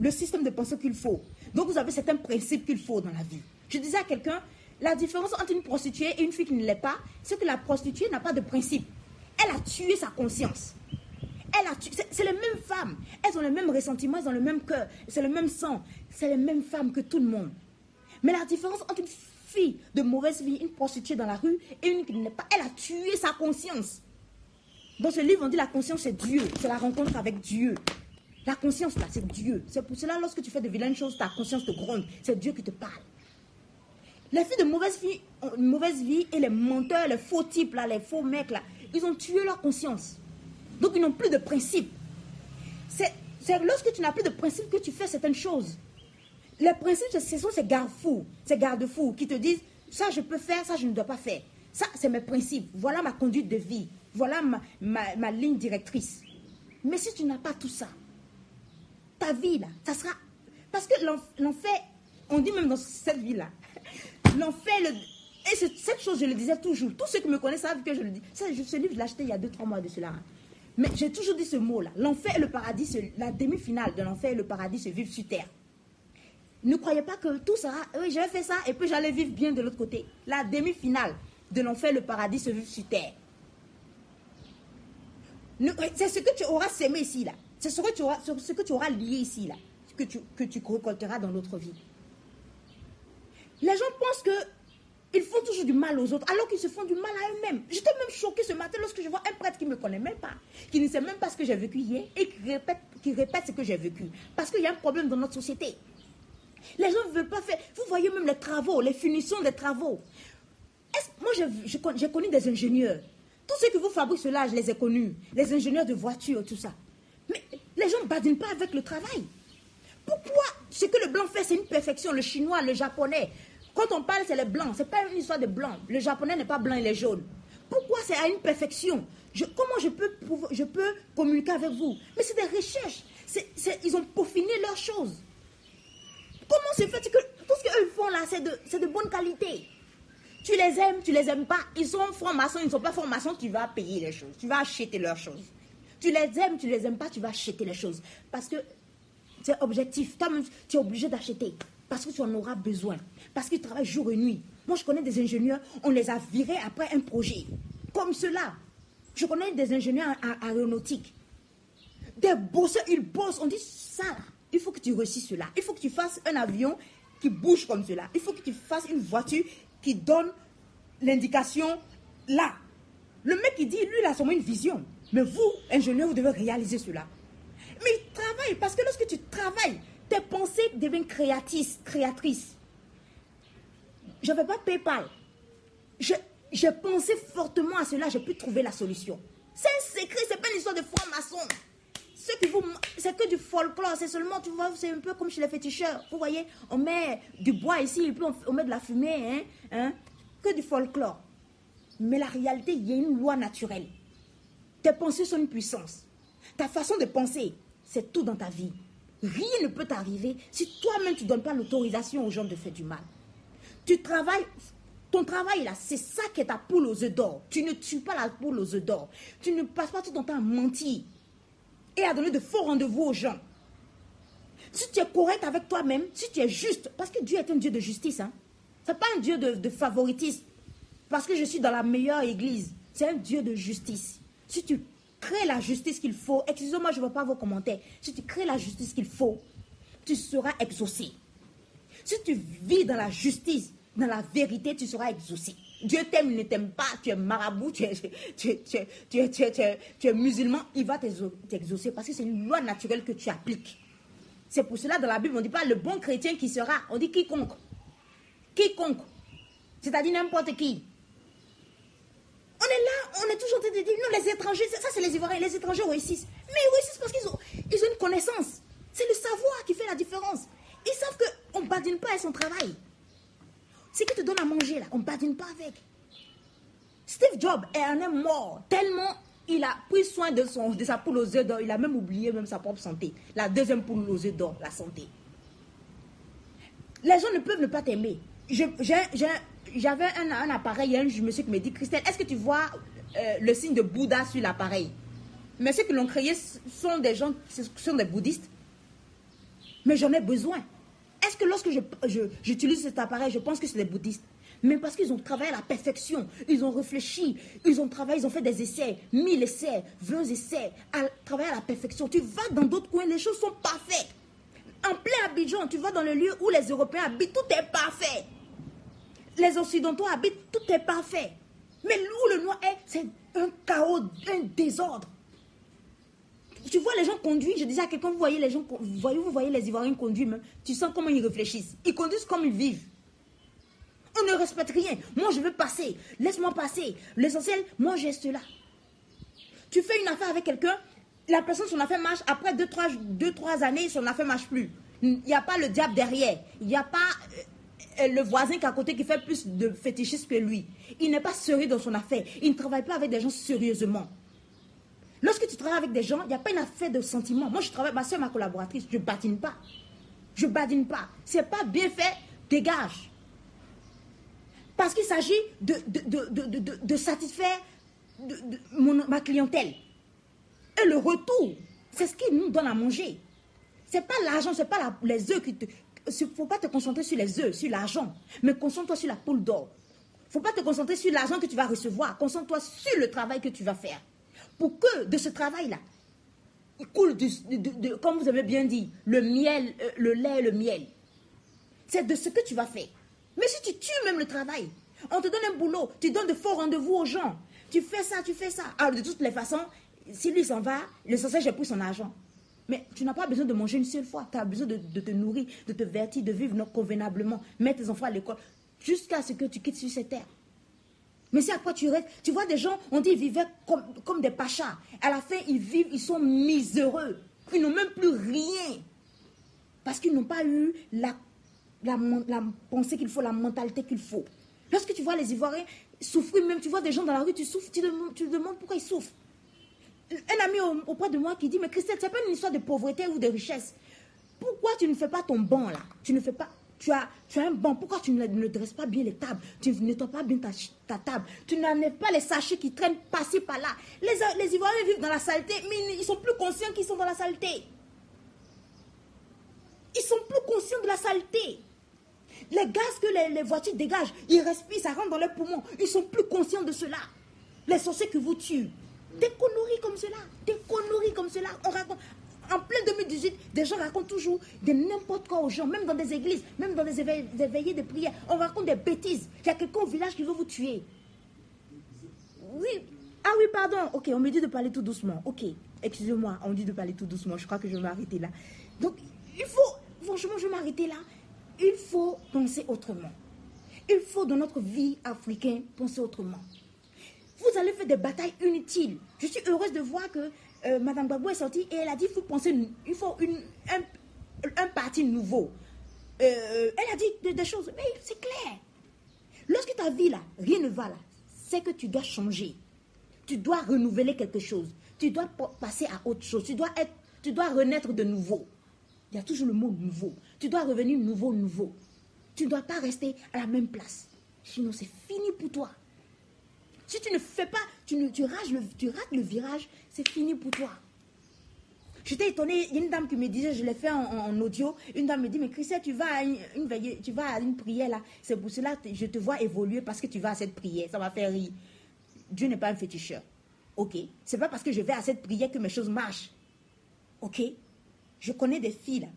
le système de pensée qu'il faut. Donc vous avez certains principes qu'il faut dans la vie. Je disais à quelqu'un, la différence entre une prostituée et une fille qui ne l'est pas, c'est que la prostituée n'a pas de principe. Elle a tué sa conscience. Elle a C'est les mêmes femmes. Elles ont les mêmes ressentiments, elles ont le même cœur, c'est le même sang. C'est les mêmes femmes que tout le monde. Mais la différence entre une fille de mauvaise vie, une prostituée dans la rue, et une qui ne l'est pas, elle a tué sa conscience. Dans ce livre, on dit la conscience, c'est Dieu. C'est la rencontre avec Dieu. La conscience, là, c'est Dieu. C'est pour cela, lorsque tu fais de vilaines choses, ta conscience te gronde. C'est Dieu qui te parle. Les filles de mauvaise vie, mauvaise vie et les menteurs, les faux types, là, les faux mecs, là, ils ont tué leur conscience. Donc, ils n'ont plus de principe. C'est lorsque tu n'as plus de principe que tu fais certaines choses. Les principes, ce sont ces garde-fous, ces garde-fous qui te disent ça, je peux faire, ça, je ne dois pas faire. Ça, c'est mes principes. Voilà ma conduite de vie. Voilà ma, ma ligne directrice. Mais si tu n'as pas tout ça, ta vie, là, ça sera. Parce que l'enfer, on dit même dans cette vie-là, l'enfer, le... et cette chose, je le disais toujours. Tous ceux qui me connaissent savent que je le dis. Ce livre, je l'ai acheté il y a 2-3 mois de cela. Hein. Mais j'ai toujours dit ce mot-là. L'enfer et le paradis, la demi-finale de l'enfer et le paradis se vivent sur terre. Ne croyez pas que tout sera. Oui, j'avais fait ça et puis j'allais vivre bien de l'autre côté. La demi-finale de l'enfer et le paradis se vivent sur terre. C'est ce que tu auras sémé ici, là. C'est ce que tu auras, ce que tu auras lié ici, là, que tu, que tu récolteras dans l'autre vie. Les gens pensent que ils font toujours du mal aux autres, alors qu'ils se font du mal à eux-mêmes. J'étais même choquée ce matin lorsque je vois un prêtre qui ne me connaît même pas, qui ne sait même pas ce que j'ai vécu hier et qui répète, ce que j'ai vécu. Parce qu'il y a un problème dans notre société. Les gens ne veulent pas faire. Vous voyez même les travaux, les finitions des travaux. Moi, j'ai connu des ingénieurs. Tous ceux qui vous fabriquent cela, je les ai connus. Les ingénieurs de voitures, tout ça. Mais les gens ne badinent pas avec le travail. Pourquoi ce que le blanc fait, c'est une perfection, le chinois, le japonais Quand on parle, c'est les blancs. Ce n'est pas une histoire de blanc. Le japonais n'est pas blanc, il est jaune. Pourquoi c'est à une perfection? Comment je peux, je peux communiquer avec vous? Mais c'est des recherches. ils ont peaufiné leurs choses. Comment se fait que tout ce qu'ils font là, c'est de, de bonne qualité? Tu les aimes, tu les aimes pas. Ils sont francs-maçons, ils ne sont pas francs-maçons, tu vas payer les choses. Tu vas acheter leurs choses. Tu les aimes, tu les aimes pas, tu vas acheter les choses. Parce que c'est objectif. Toi-même, tu es obligé d'acheter. Parce que tu en auras besoin. Parce qu'ils travaillent jour et nuit. Moi, je connais des ingénieurs, on les a virés après un projet. Comme cela. Je connais des ingénieurs aéronautiques. Des bosseurs, ils bossent. On dit ça, il faut que tu réussisses cela. Il faut que tu fasses un avion qui bouge comme cela. Il faut que tu fasses une voiture qui donne l'indication là. Le mec, il dit, lui, il a seulement une vision. Mais vous, ingénieur, vous devez réaliser cela. Mais il travaille, parce que lorsque tu travailles, tes pensées deviennent créatrices. créatrices. Je ne pas PayPal. J'ai pensé fortement à cela, j'ai pu trouver la solution. C'est un secret, c'est pas une histoire de franc-maçon. C'est que du folklore, c'est seulement, tu vois, c'est un peu comme chez les féticheurs. Vous voyez, on met du bois ici, on, met de la fumée, hein, hein, que du folklore. Mais la réalité, il y a une loi naturelle. Tes pensées sont une puissance. Ta façon de penser, c'est tout dans ta vie. Rien ne peut t'arriver si toi-même tu ne donnes pas l'autorisation aux gens de faire du mal. Tu travailles, ton travail là, c'est ça qui est ta poule aux œufs d'or. Tu ne tues pas la poule aux œufs d'or. Tu ne passes pas tout ton temps à mentir et à donner de faux rendez-vous aux gens. Si tu es correct avec toi-même, si tu es juste, parce que Dieu est un Dieu de justice, hein. ce n'est pas un Dieu de favoritisme, parce que je suis dans la meilleure église. C'est un Dieu de justice. Si tu crées la justice qu'il faut, excusez-moi, je ne veux pas vos commentaires. Si tu crées la justice qu'il faut, tu seras exaucé. Si tu vis dans la justice, dans la vérité, tu seras exaucé. Dieu t'aime, il ne t'aime pas, tu es marabout, tu es, tu es musulman, il va t'exaucer parce que c'est une loi naturelle que tu appliques. C'est pour cela dans la Bible, on ne dit pas le bon chrétien qui sera, on dit quiconque. Quiconque. C'est-à-dire n'importe qui. On est là, on est toujours en train de dire, non, les étrangers, ça c'est les Ivoiriens, les étrangers réussissent. Mais ils réussissent parce qu'ils ont, ils ont une connaissance. C'est le savoir qui fait la différence. Ils savent qu'on ne badine pas à son travail. Ce qui te donne à manger là, on ne badine pas avec. Steve Jobs est un homme mort tellement il a pris soin de, son, de sa poule aux œufs d'or. Il a même oublié même sa propre santé. La deuxième poule aux œufs d'or, la santé. Les gens ne peuvent ne pas t'aimer. J'avais un, appareil, un monsieur qui me dit, Christelle, est-ce que tu vois euh, le signe de Bouddha sur l'appareil? Mais ceux qui l'ont créé sont des gens, sont des bouddhistes. Mais j'en ai besoin. Est-ce que lorsque j'utilise cet appareil, je pense que c'est des bouddhistes? Mais parce qu'ils ont travaillé à la perfection, ils ont réfléchi, ils ont travaillé, ils ont fait des essais, mille essais, vingt essais, à travailler à la perfection. Tu vas dans d'autres coins, les choses sont parfaites. En plein Abidjan, tu vas dans le lieu où les Européens habitent, tout est parfait. Les Occidentaux habitent, tout est parfait. Mais où le noir est, c'est un chaos, un désordre. Tu vois les gens conduire, je disais à quelqu'un, vous voyez les gens, vous voyez, vous voyez les Ivoiriens conduire, tu sens comment ils réfléchissent. Ils conduisent comme ils vivent. On ne respecte rien. Moi, je veux passer. Laisse-moi passer. L'essentiel, moi, j'ai cela. Tu fais une affaire avec quelqu'un, la personne, son affaire marche. Après deux, trois, deux, trois années, son affaire marche plus. Il n'y a pas le diable derrière. Il n'y a pas euh, le voisin qui est à côté qui fait plus de fétichisme que lui. Il n'est pas sérieux dans son affaire. Il ne travaille pas avec des gens sérieusement. Lorsque tu travailles avec des gens, il n'y a pas une affaire de sentiment. Moi, je travaille, ma soeur, ma collaboratrice, je ne badine pas. Je badine pas. C'est pas bien fait, dégage. Parce qu'il s'agit de, de, satisfaire ma clientèle. Et le retour, c'est ce qui nous donne à manger. Ce n'est pas l'argent, ce n'est pas les œufs qui te... Ne faut pas te concentrer sur les œufs, sur l'argent, mais concentre-toi sur la poule d'or. Il ne faut pas te concentrer sur l'argent que tu vas recevoir, concentre-toi sur le travail que tu vas faire. Pour que de ce travail-là, il coule, comme vous avez bien dit, le miel, euh, le lait le miel. C'est de ce que tu vas faire. Mais si tu tues même le travail, on te donne un boulot, tu donnes de faux rendez-vous aux gens. Tu fais ça, tu fais ça. Alors de toutes les façons, si lui s'en va, le sorcier, j'ai pris son argent. Mais tu n'as pas besoin de manger une seule fois. Tu as besoin de, te nourrir, de te vertir, de vivre convenablement, mettre tes enfants à l'école, jusqu'à ce que tu quittes sur cette terre. Mais si après tu restes, tu vois des gens, on dit ils vivaient comme, des pachas. À la fin, ils vivent, ils sont miséreux. Ils n'ont même plus rien. Parce qu'ils n'ont pas eu la la, pensée qu'il faut, la mentalité qu'il faut. Lorsque tu vois les Ivoiriens souffrir, même tu vois des gens dans la rue, tu souffres, tu, te demandes pourquoi ils souffrent. Un ami auprès de moi qui dit, mais Christelle, ce n'est pas une histoire de pauvreté ou de richesse. Pourquoi tu ne fais pas ton banc là? Tu ne fais pas... Tu as, tu as un banc, pourquoi tu ne, dresses pas bien les tables? Tu ne nettoies pas bien ta, table Tu n'enlèves pas les sachets qui traînent par-ci par-là. Les, les Ivoiriens vivent dans la saleté, mais ils sont plus conscients qu'ils sont dans la saleté. Ils sont plus conscients de la saleté. Les gaz que les, voitures dégagent, ils respirent, ça rentre dans leurs poumons. Ils sont plus conscients de cela. Les sorciers que vous tuez. Des conneries comme cela. Des conneries comme cela. On raconte. En plein 2018, des gens racontent toujours de n'importe quoi aux gens, même dans des églises, même dans des, éveillés de prière. On raconte des bêtises. Il y a quelqu'un au village qui veut vous tuer. Oui. Ah oui, pardon. Ok, on me dit de parler tout doucement. Ok, excusez-moi, on dit de parler tout doucement. Je crois que je vais m'arrêter là. Donc, il faut, franchement, je vais m'arrêter là. Il faut penser autrement. Il faut dans notre vie africaine penser autrement. Vous allez faire des batailles inutiles. Je suis heureuse de voir que euh, Madame Gbagbo est sortie et elle a dit qu'il faut penser, il faut une, un, parti nouveau. Euh, elle a dit des, choses, mais c'est clair. Lorsque ta vie là, rien ne va là, c'est que tu dois changer. Tu dois renouveler quelque chose. Tu dois passer à autre chose. Tu dois, être, tu dois renaître de nouveau. Il y a toujours le mot nouveau. Tu dois revenir nouveau, nouveau. Tu ne dois pas rester à la même place. Sinon, c'est fini pour toi. Si tu ne fais pas, tu, ne, tu, rates le virage, c'est fini pour toi. J'étais étonnée, il y a une dame qui me disait, je l'ai fait en, audio, une dame me dit, mais Christelle, tu vas à une, tu vas à une prière là, c'est pour cela que je te vois évoluer parce que tu vas à cette prière, ça va faire rire. Dieu n'est pas un féticheur. Ok. C'est pas parce que je vais à cette prière que mes choses marchent. Ok. Je connais des filles là.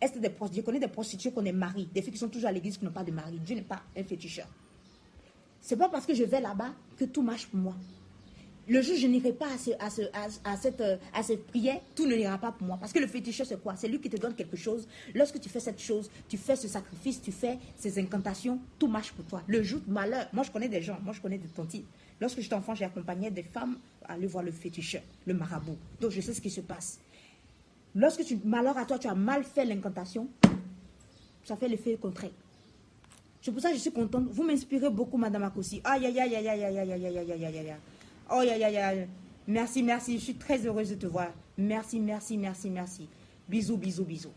Est-ce des je connais des prostituées qu'on est mariées, des filles qui sont toujours à l'église qui n'ont pas de mari. Dieu n'est pas un féticheur. C'est pas parce que je vais là-bas que tout marche pour moi. Le jour où je n'irai pas à, cette, à cette prière, tout ne n'ira pas pour moi. Parce que le féticheur, c'est quoi? C'est lui qui te donne quelque chose. Lorsque tu fais cette chose, tu fais ce sacrifice, tu fais ces incantations, tout marche pour toi. Le jour de malheur, moi je connais des gens, moi je connais des tontis. Lorsque j'étais enfant, j'ai accompagné des femmes à aller voir le féticheur, le marabout. Donc je sais ce qui se passe. Lorsque tu, malheur à toi, tu as mal fait l'incantation, ça fait l'effet contraire. C'est pour ça que je suis contente. Vous m'inspirez beaucoup, Madame Akossi. Aïe, aïe, aïe, aïe, aïe, aïe, aïe, aïe, aïe, aïe, aïe, aïe. Oh, aïe, aïe, aïe. Merci, merci. Je suis très heureuse de te voir. Merci, merci, merci, merci. Bisous, bisous, bisous.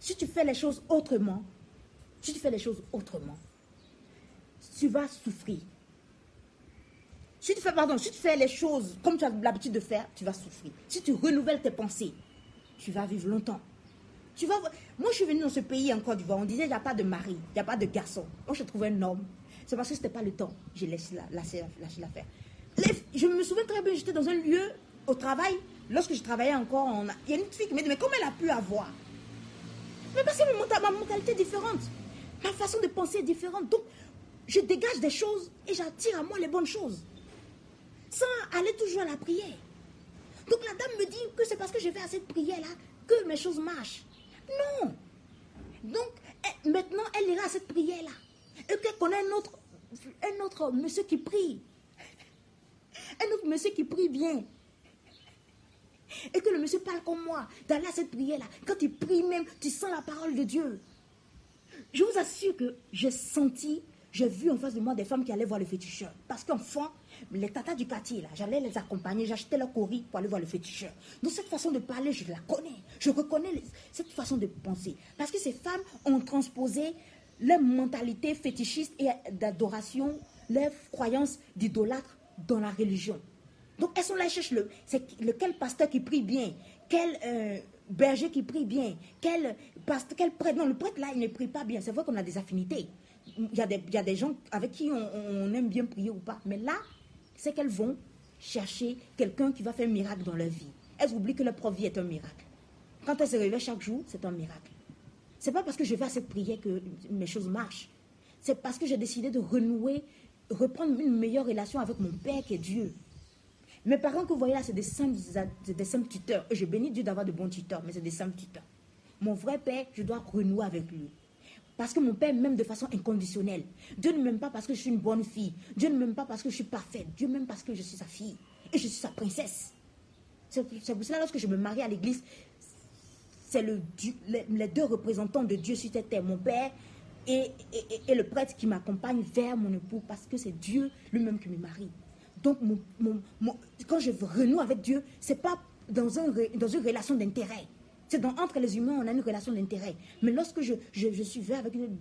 Si tu fais les choses autrement, si tu fais les choses autrement, tu vas souffrir. Si tu fais, pardon, si tu fais les choses comme tu as l'habitude de faire, tu vas souffrir. Si tu renouvelles tes pensées, tu vas vivre longtemps. Tu vas, moi, je suis venue dans ce pays en Côte d'Ivoire. On disait, il n'y a pas de mari, il n'y a pas de garçon. Moi, je trouvais un homme. C'est parce que ce n'était pas le temps. J'ai laissé l'affaire. Je me souviens très bien, j'étais dans un lieu au travail. Lorsque je travaillais encore, il y a une fille qui m'a dit, mais comment elle a pu avoir? Mais parce que ma mentalité est différente. Ma façon de penser est différente. Donc, je dégage des choses et j'attire à moi les bonnes choses. Sans aller toujours à la prière. Donc la dame me dit que c'est parce que je vais à cette prière-là que mes choses marchent. Non. Donc eh, maintenant, elle ira à cette prière-là. Et qu'elle connaît un autre, un autre monsieur qui prie. Un autre monsieur qui prie bien. Et que le monsieur parle comme moi, d'aller à cette prière-là. Quand il prie même, tu sens la parole de Dieu. Je vous assure que j'ai senti, j'ai vu en face de moi des femmes qui allaient voir le féticheur. Parce qu'enfant, les tatas du quartier, là, j'allais les accompagner, j'achetais leur courrier pour aller voir le féticheur. Donc cette façon de parler, je la connais. Je reconnais cette façon de penser. Parce que ces femmes ont transposé leur mentalité fétichiste et d'adoration, leurs croyances d'idolâtre dans la religion. Donc elles sont là, elles cherchent le, c'est lequel pasteur qui prie bien, quel euh, berger qui prie bien, quel, pasteur, quel prêtre. Non, le prêtre là, il ne prie pas bien. C'est vrai qu'on a des affinités. Il y a des, y a des gens avec qui on aime bien prier ou pas. Mais là, c'est qu'elles vont chercher quelqu'un qui va faire un miracle dans leur vie. Elles oublient que leur propre vie est un miracle. Quand elles se réveillent chaque jour, c'est un miracle. C'est pas parce que je vais à cette prière que mes choses marchent. C'est parce que j'ai décidé de renouer, reprendre une meilleure relation avec mon Père qui est Dieu. Mes parents que vous voyez là, c'est des simples, des simples tuteurs. Je bénis Dieu d'avoir de bons tuteurs, mais c'est des simples tuteurs. Mon vrai Père, je dois renouer avec lui. Parce que mon père m'aime de façon inconditionnelle. Dieu ne m'aime pas parce que je suis une bonne fille. Dieu ne m'aime pas parce que je suis parfaite. Dieu m'aime parce que je suis sa fille. Et je suis sa princesse. C'est pour cela, lorsque je me marie à l'église, c'est le, les, deux représentants de Dieu sur cette terre, mon père et, le prêtre qui m'accompagne vers mon époux, parce que c'est Dieu lui-même qui me marie. Donc, quand je renoue avec Dieu, ce n'est pas dans une relation d'intérêt. C'est entre les humains, on a une relation d'intérêt. Mais lorsque je, suis vers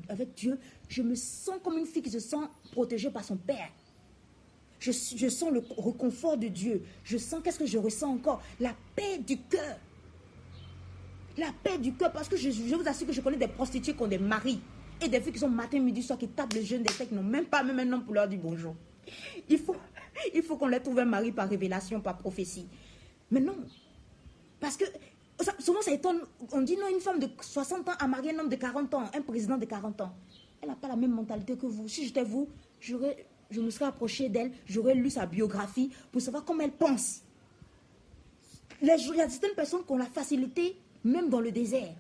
avec, Dieu, je me sens comme une fille qui se sent protégée par son Père. Je, sens le reconfort de Dieu. Je sens, qu'est-ce que je ressens encore La paix du cœur. La paix du cœur, parce que je, vous assure que je connais des prostituées qui ont des maris et des filles qui sont matin, midi, soir, qui tapent le jeûne des filles qui n'ont même pas même un nom pour leur dire bonjour. Il faut, il faut qu'on leur trouve un mari par révélation, par prophétie. Mais non. Parce que souvent ça étonne. On dit non, une femme de 60 ans a marié un homme de 40 ans, un président de 40 ans. Elle n'a pas la même mentalité que vous. Si j'étais vous, je me serais approché d'elle, j'aurais lu sa biographie pour savoir comment elle pense. il y a certaines personnes qui ont la facilité, même dans le désert,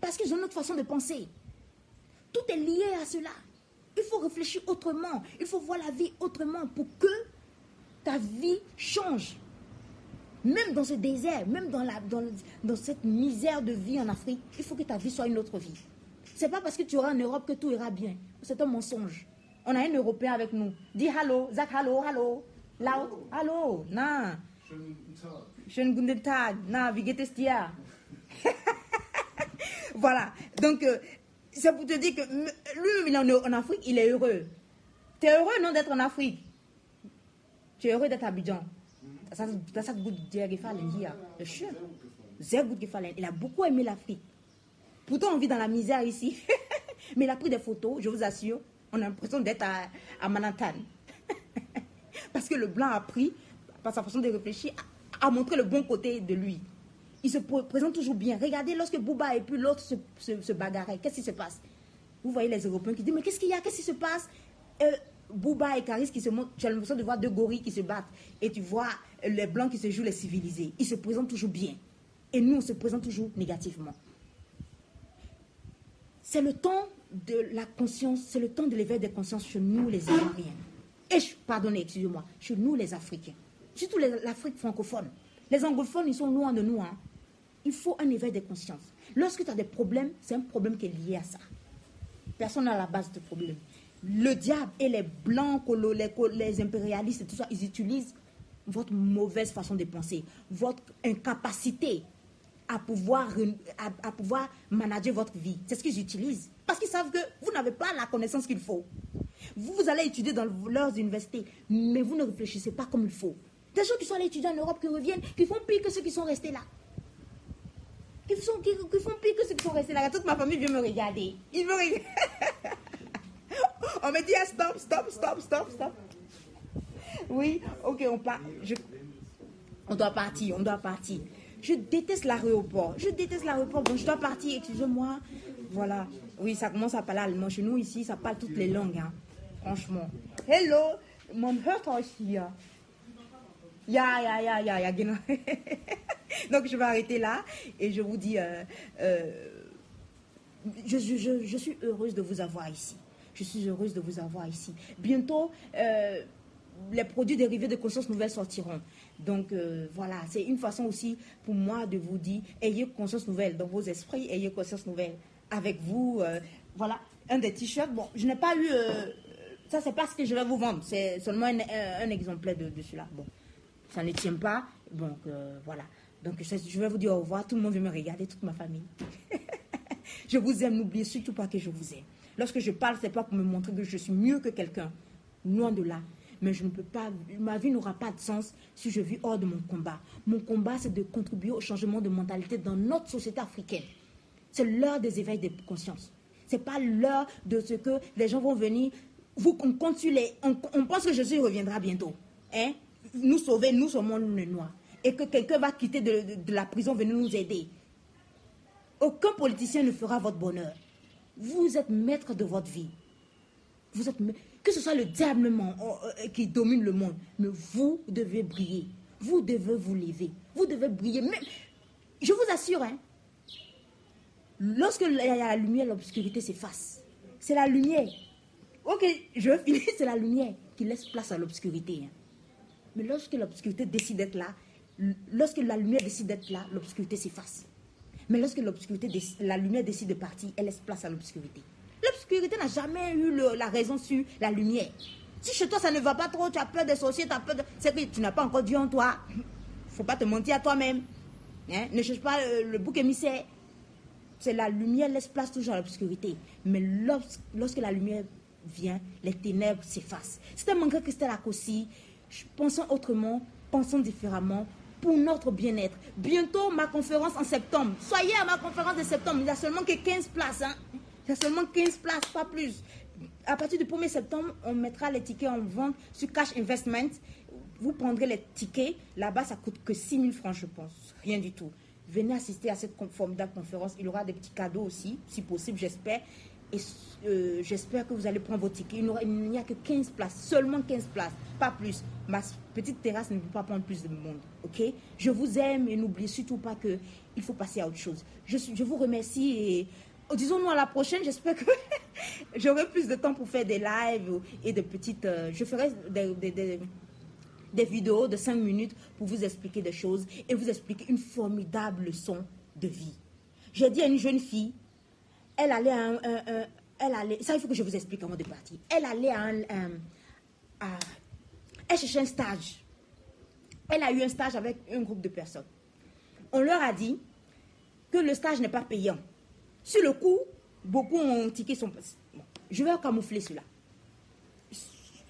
parce qu'ils ont notre façon de penser. Tout est lié à cela. Il faut réfléchir autrement. Il faut voir la vie autrement pour que ta vie change. Même dans ce désert, même dans, la, dans, dans cette misère de vie en Afrique, il faut que ta vie soit une autre vie. C'est pas parce que tu auras en Europe que tout ira bien. C'est un mensonge. On a un Européen avec nous. Dis hallo, Zach, hallo, hallo. Laut, hallo, na. Schönen guten Tag. Na, wie geht es dir? voilà. Donc, euh, c'est pour te dire que lui, il est en Afrique, il est heureux. Tu es heureux, non, d'être en Afrique? Tu es heureux d'être à Abidjan gut dir gefallen hier. Schön. Sehr gut gefallen. Il a beaucoup aimé l'Afrique. Pourtant, on vit dans la misère ici. Mais il a pris des photos, je vous assure. On a l'impression d'être à, à Manhattan. Parce que le blanc a pris, par sa façon de réfléchir, à, montrer le bon côté de lui. Il se présente toujours bien. Regardez, lorsque Bouba et puis l'autre se, se, bagarraient, qu'est-ce qui se passe? Vous voyez les Européens qui disent, mais qu'est-ce qu'il y a? Qu'est-ce qui se passe? Euh, Bouba et Caris qui se montrent, tu as l'impression de voir deux gorilles qui se battent. Et tu vois les blancs qui se jouent les civilisés. Ils se présentent toujours bien. Et nous, on se présente toujours négativement. C'est le temps de la conscience, c'est le temps de l'éveil des consciences chez nous, les Ivoiriens. Et, pardonnez, excusez-moi, chez nous, les Africains. Surtout l'Afrique francophone. Les anglophones, ils sont loin de nous. Hein. Il faut un éveil des consciences. Lorsque tu as des problèmes, c'est un problème qui est lié à ça. Personne n'a la base de problème. Le diable et les blancs, les, les impérialistes et tout ça, ils utilisent votre mauvaise façon de penser, votre incapacité à pouvoir, à, pouvoir manager votre vie. C'est ce qu'ils utilisent. Parce qu'ils savent que vous n'avez pas la connaissance qu'il faut. Vous, vous allez étudier dans leurs universités, mais vous ne réfléchissez pas comme il faut. Des gens qui sont allés étudier en Europe, qui reviennent, qui font pire que ceux qui sont restés là. Qui, font, qui, font pire que ceux qui sont restés là. Toute ma famille vient me regarder. Ils me regardent. on me dit ah, stop, stop, stop, stop, stop. Oui, ok, on part. On doit partir, on doit partir. Je déteste l'aéroport. Je déteste l'aéroport. Bon, je dois partir, excusez-moi. Voilà. Oui, ça commence à parler allemand. Chez nous, ici, ça parle toutes les langues. Hein. Franchement. Hello, mon hört euch hier. Ya, ya, ya, ya, ya, genau. Donc, je vais arrêter là et je vous dis, euh, euh, je, je, je, suis heureuse de vous avoir ici. Je suis heureuse de vous avoir ici. Bientôt, euh, les produits dérivés de conscience nouvelle sortiront. Donc euh, voilà, c'est une façon aussi pour moi de vous dire, ayez conscience nouvelle dans vos esprits, ayez conscience nouvelle avec vous. Euh, voilà, un des t-shirts. Bon, je n'ai pas eu... Ça, c'est pas ce que je vais vous vendre. C'est seulement un, exemplaire de, de, cela. Bon, ça ne tient pas. Donc voilà. Donc je vais vous dire au revoir. Tout le monde veut me regarder, toute ma famille. je vous aime. N'oubliez surtout pas que je vous aime. Lorsque je parle, c'est pas pour me montrer que je suis mieux que quelqu'un. Loin de là mais je ne peux pas, ma vie n'aura pas de sens si je vis hors de mon combat. Mon combat, c'est de contribuer au changement de mentalité dans notre société africaine. C'est l'heure des éveils de conscience. C'est pas l'heure de ce que les gens vont venir. Vous, on, on, pense que Jésus reviendra bientôt. Hein? Nous sauver, nous sommes les noirs. Et que quelqu'un va quitter de la prison, venir nous aider. Aucun politicien ne fera votre bonheur. Vous êtes maître de votre vie. Vous êtes que ce soit le diable euh, qui domine le monde, mais vous devez briller. Vous devez vous lever. Vous devez briller. Je vous assure, hein, lorsque il y a la lumière, l'obscurité s'efface. C'est la lumière. Ok, je finir, c'est la lumière qui laisse place à l'obscurité. Hein. Mais lorsque l'obscurité décide d'être là, lorsque la lumière décide d'être là, l'obscurité s'efface. Mais lorsque l'obscurité, la lumière décide de partir, elle laisse place à l'obscurité. L'obscurité n'a jamais eu la raison sur la lumière. Si chez toi ça ne va pas trop, tu as peur des sorciers, tu as peur de... C'est que tu n'as pas encore Dieu en toi. faut pas te mentir à toi-même. Hein? Ne cherche pas le, bouc émissaire. C'est la lumière laisse place toujours à l'obscurité. Mais lorsque, la lumière vient, les ténèbres s'effacent. C'est un manque Christelle Akossi. Pensons autrement, pensons différemment pour notre bien-être. Bientôt ma conférence en septembre. Soyez à ma conférence de septembre. Il n'y a seulement que 15 places. Hein? Il y a seulement 15 places, pas plus. À partir du 1er septembre, on mettra les tickets en vente sur Cash Investment. Vous prendrez les tickets. Là-bas, ça coûte que 6 000 francs, je pense. Rien du tout. Venez assister à cette formidable conférence. Il y aura des petits cadeaux aussi, si possible, j'espère. Et euh, j'espère que vous allez prendre vos tickets. Il n'y a que 15 places, seulement 15 places, pas plus. Ma petite terrasse ne peut pas prendre plus de monde. Ok? Je vous aime et n'oubliez surtout pas qu'il faut passer à autre chose. Je, vous remercie et disons-nous à la prochaine, j'espère que j'aurai plus de temps pour faire des lives et de petites... Euh, je ferai des, vidéos de 5 minutes pour vous expliquer des choses et vous expliquer une formidable leçon de vie. J'ai dit à une jeune fille, elle allait à un... elle allait, ça, il faut que je vous explique avant de partir. Elle allait à un... elle cherchait un stage. Elle a eu un stage avec un groupe de personnes. On leur a dit que le stage n'est pas payant. Sur le coup, beaucoup ont tiqué son place. je vais camoufler cela.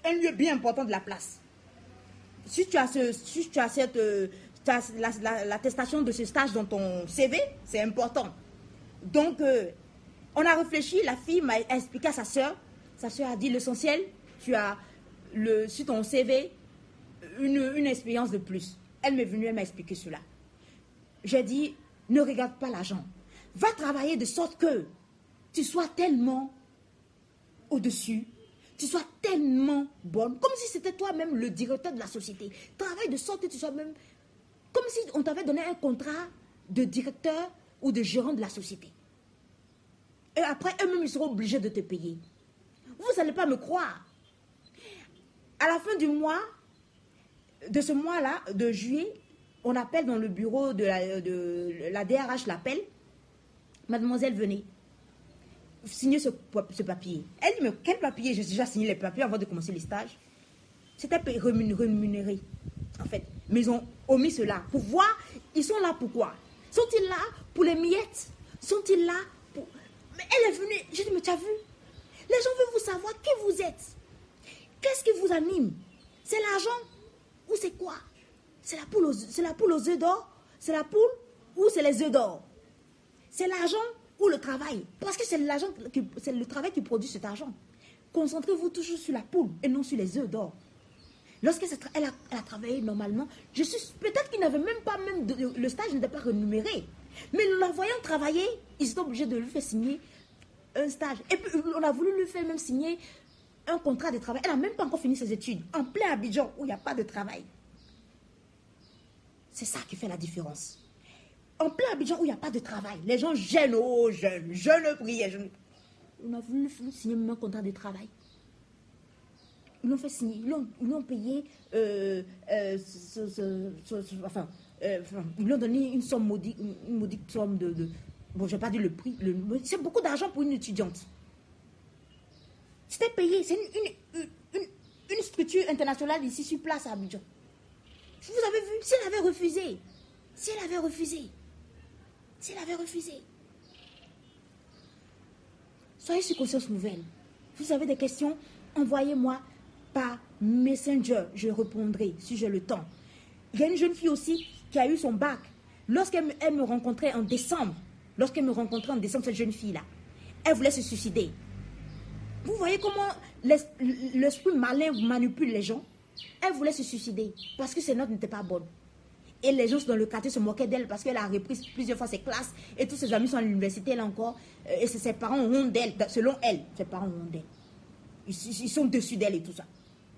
Un lieu bien important de la place. Si tu as, ce, si tu as cette, euh, l'attestation de ce stage dans ton CV, c'est important. Donc, euh, on a réfléchi, la fille m'a expliqué à sa soeur. Sa soeur a dit l'essentiel, tu as sur ton CV une, une expérience de plus. Elle m'est venue, elle m'a expliqué cela. J'ai dit, ne regarde pas l'argent. Va travailler de sorte que tu sois tellement au-dessus, tu sois tellement bonne, comme si c'était toi-même le directeur de la société. Travaille de sorte que tu sois même, comme si on t'avait donné un contrat de directeur ou de gérant de la société. Et après, eux-mêmes, ils seront obligés de te payer. Vous n'allez pas me croire. À la fin du mois, de ce mois-là, de juillet, on appelle dans le bureau de la, DRH, l'appelle. Mademoiselle, venez. Signez ce, papier. Elle dit, mais quel papier? J'ai déjà signé les papiers avant de commencer les stages. C'était rémunéré, en fait. Mais ils ont omis cela. Pour voir, ils sont là pourquoi? Sont-ils là pour les miettes? Sont-ils là. Mais elle est venue. J'ai dit, mais tu as vu? Les gens veulent vous savoir qui vous êtes. Qu'est-ce qui vous anime? C'est l'argent ou c'est quoi? C'est la poule aux, œufs d'or? C'est la poule ou c'est les œufs d'or? C'est l'argent ou le travail? Parce que c'est le travail qui produit cet argent. Concentrez-vous toujours sur la poule et non sur les œufs d'or. Lorsqu'elle elle a, elle a, travaillé normalement, je peut-être qu'il n'avait même pas même le stage n'était pas rémunéré. Mais la voyant travailler, ils étaient obligés de lui faire signer un stage. Et puis on a voulu lui faire même signer un contrat de travail. Elle n'a même pas encore fini ses études. En plein Abidjan, où il n'y a pas de travail. C'est ça qui fait la différence. En plein Abidjan, où il n'y a pas de travail. Les gens gênent, oh, jeunes, jeunes. Jeunes. On a voulu signer même un contrat de travail. Ils l'ont fait signer, ils l'ont payé, euh, euh, enfin, euh, ils l'ont donné une somme modique, une modique somme de, bon, je n'ai pas dit le prix, c'est beaucoup d'argent pour une étudiante. C'était payé. C'est une, une, structure internationale ici sur place à Abidjan. Vous avez vu Si elle avait refusé. Si elle avait refusé. Si elle avait refusé. Soyez sur conscience nouvelle. Vous avez des questions Envoyez-moi par Messenger. Je répondrai si j'ai le temps. Il y a une jeune fille aussi qui a eu son bac. Lorsqu'elle me rencontrait en décembre, lorsqu'elle me rencontrait en décembre, cette jeune fille-là, elle voulait se suicider. Vous voyez comment l'esprit malin manipule les gens? Elle voulait se suicider parce que ses notes n'étaient pas bonnes. Et les gens dans le quartier se moquaient d'elle parce qu'elle a repris plusieurs fois ses classes et tous ses amis sont à l'université, là encore. Euh, et ses parents ont d'elle, selon elle, ses parents ont d'elle. Ils, sont dessus d'elle et tout ça.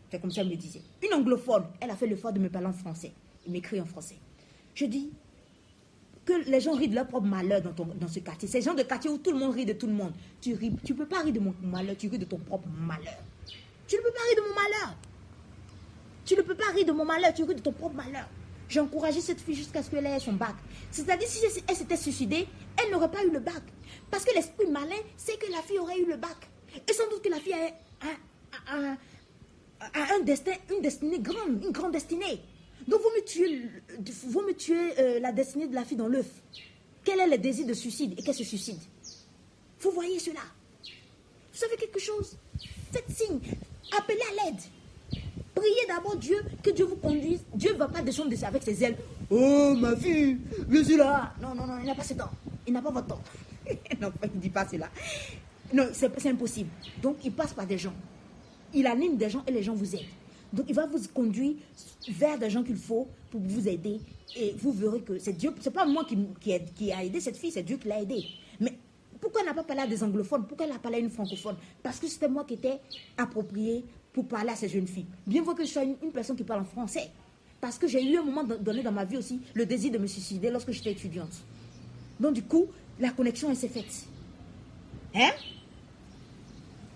C'est comme ça qu'elle me disait. Une anglophone, elle a fait l'effort de me parler en français. Il m'écrit en français. Je dis, que les gens rient de leur propre malheur dans, ce quartier. Ces gens de quartier où tout le monde rit de tout le monde. Tu tu peux pas rire de mon malheur, tu ris de ton propre malheur. Tu ne peux pas rire de mon malheur. Tu ne peux pas rire de mon malheur, tu ris de ton propre malheur. J'ai encouragé cette fille jusqu'à ce qu'elle ait son bac. C'est-à-dire, si elle s'était suicidée, elle n'aurait pas eu le bac. Parce que l'esprit malin, c'est que la fille aurait eu le bac. Et sans doute que la fille a, un destin, une destinée grande, une grande destinée. Donc, vous me tuez, vous me tuez euh, la destinée de la fille dans l'œuf. Quel est le désir de suicide et qu'elle se suicide? Vous voyez cela? Vous savez quelque chose? Faites signe. Appelez à l'aide. Priez d'abord Dieu, que Dieu vous conduise. Dieu ne va pas descendre avec ses ailes. Oh, ma fille, je suis là. Non, non, non, il n'a pas ce temps. Il n'a pas votre temps. non, il ne dit pas cela. Non, c'est impossible. Donc, il passe par des gens. Il anime des gens et les gens vous aident. Donc, il va vous conduire vers des gens qu'il faut pour vous aider. Et vous verrez que c'est Dieu, c'est pas moi qui, qui, a aidé cette fille, c'est Dieu qui l'a aidée. Mais pourquoi elle n'a pas parlé à des anglophones? Pourquoi elle a parlé à une francophone? Parce que c'était moi qui étais approprié pour parler à ces jeunes filles. Bien vrai que je sois une, personne qui parle en français. Parce que j'ai eu un moment donné dans ma vie aussi le désir de me suicider lorsque j'étais étudiante. Donc, du coup, la connexion, elle s'est faite. Hein?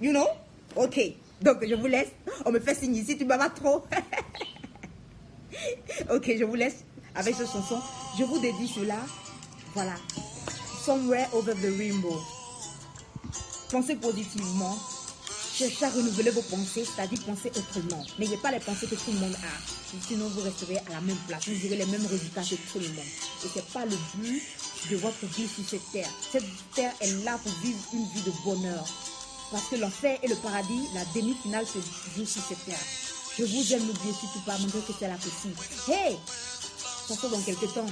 You know? Ok. Donc, je vous laisse. On me fait signe ici, tu m'as trop. ok, je vous laisse avec ce chanson. Je vous dédie cela. Voilà. Somewhere over the rainbow. Pensez positivement. Cherchez à renouveler vos pensées, c'est-à-dire penser autrement. N'ayez pas les pensées que tout le monde a. Sinon, vous resterez à la même place. Vous aurez les mêmes résultats que tout le monde. Et ce n'est pas le but de votre vie sur cette terre. Cette terre est là pour vivre une vie de bonheur. Parce que l'enfer et le paradis, la demi-finale se joue sur cette terre. Je vous aime, n'oubliez surtout pas, malgré que c'est la possible. Hey! Ça se dans quelques temps.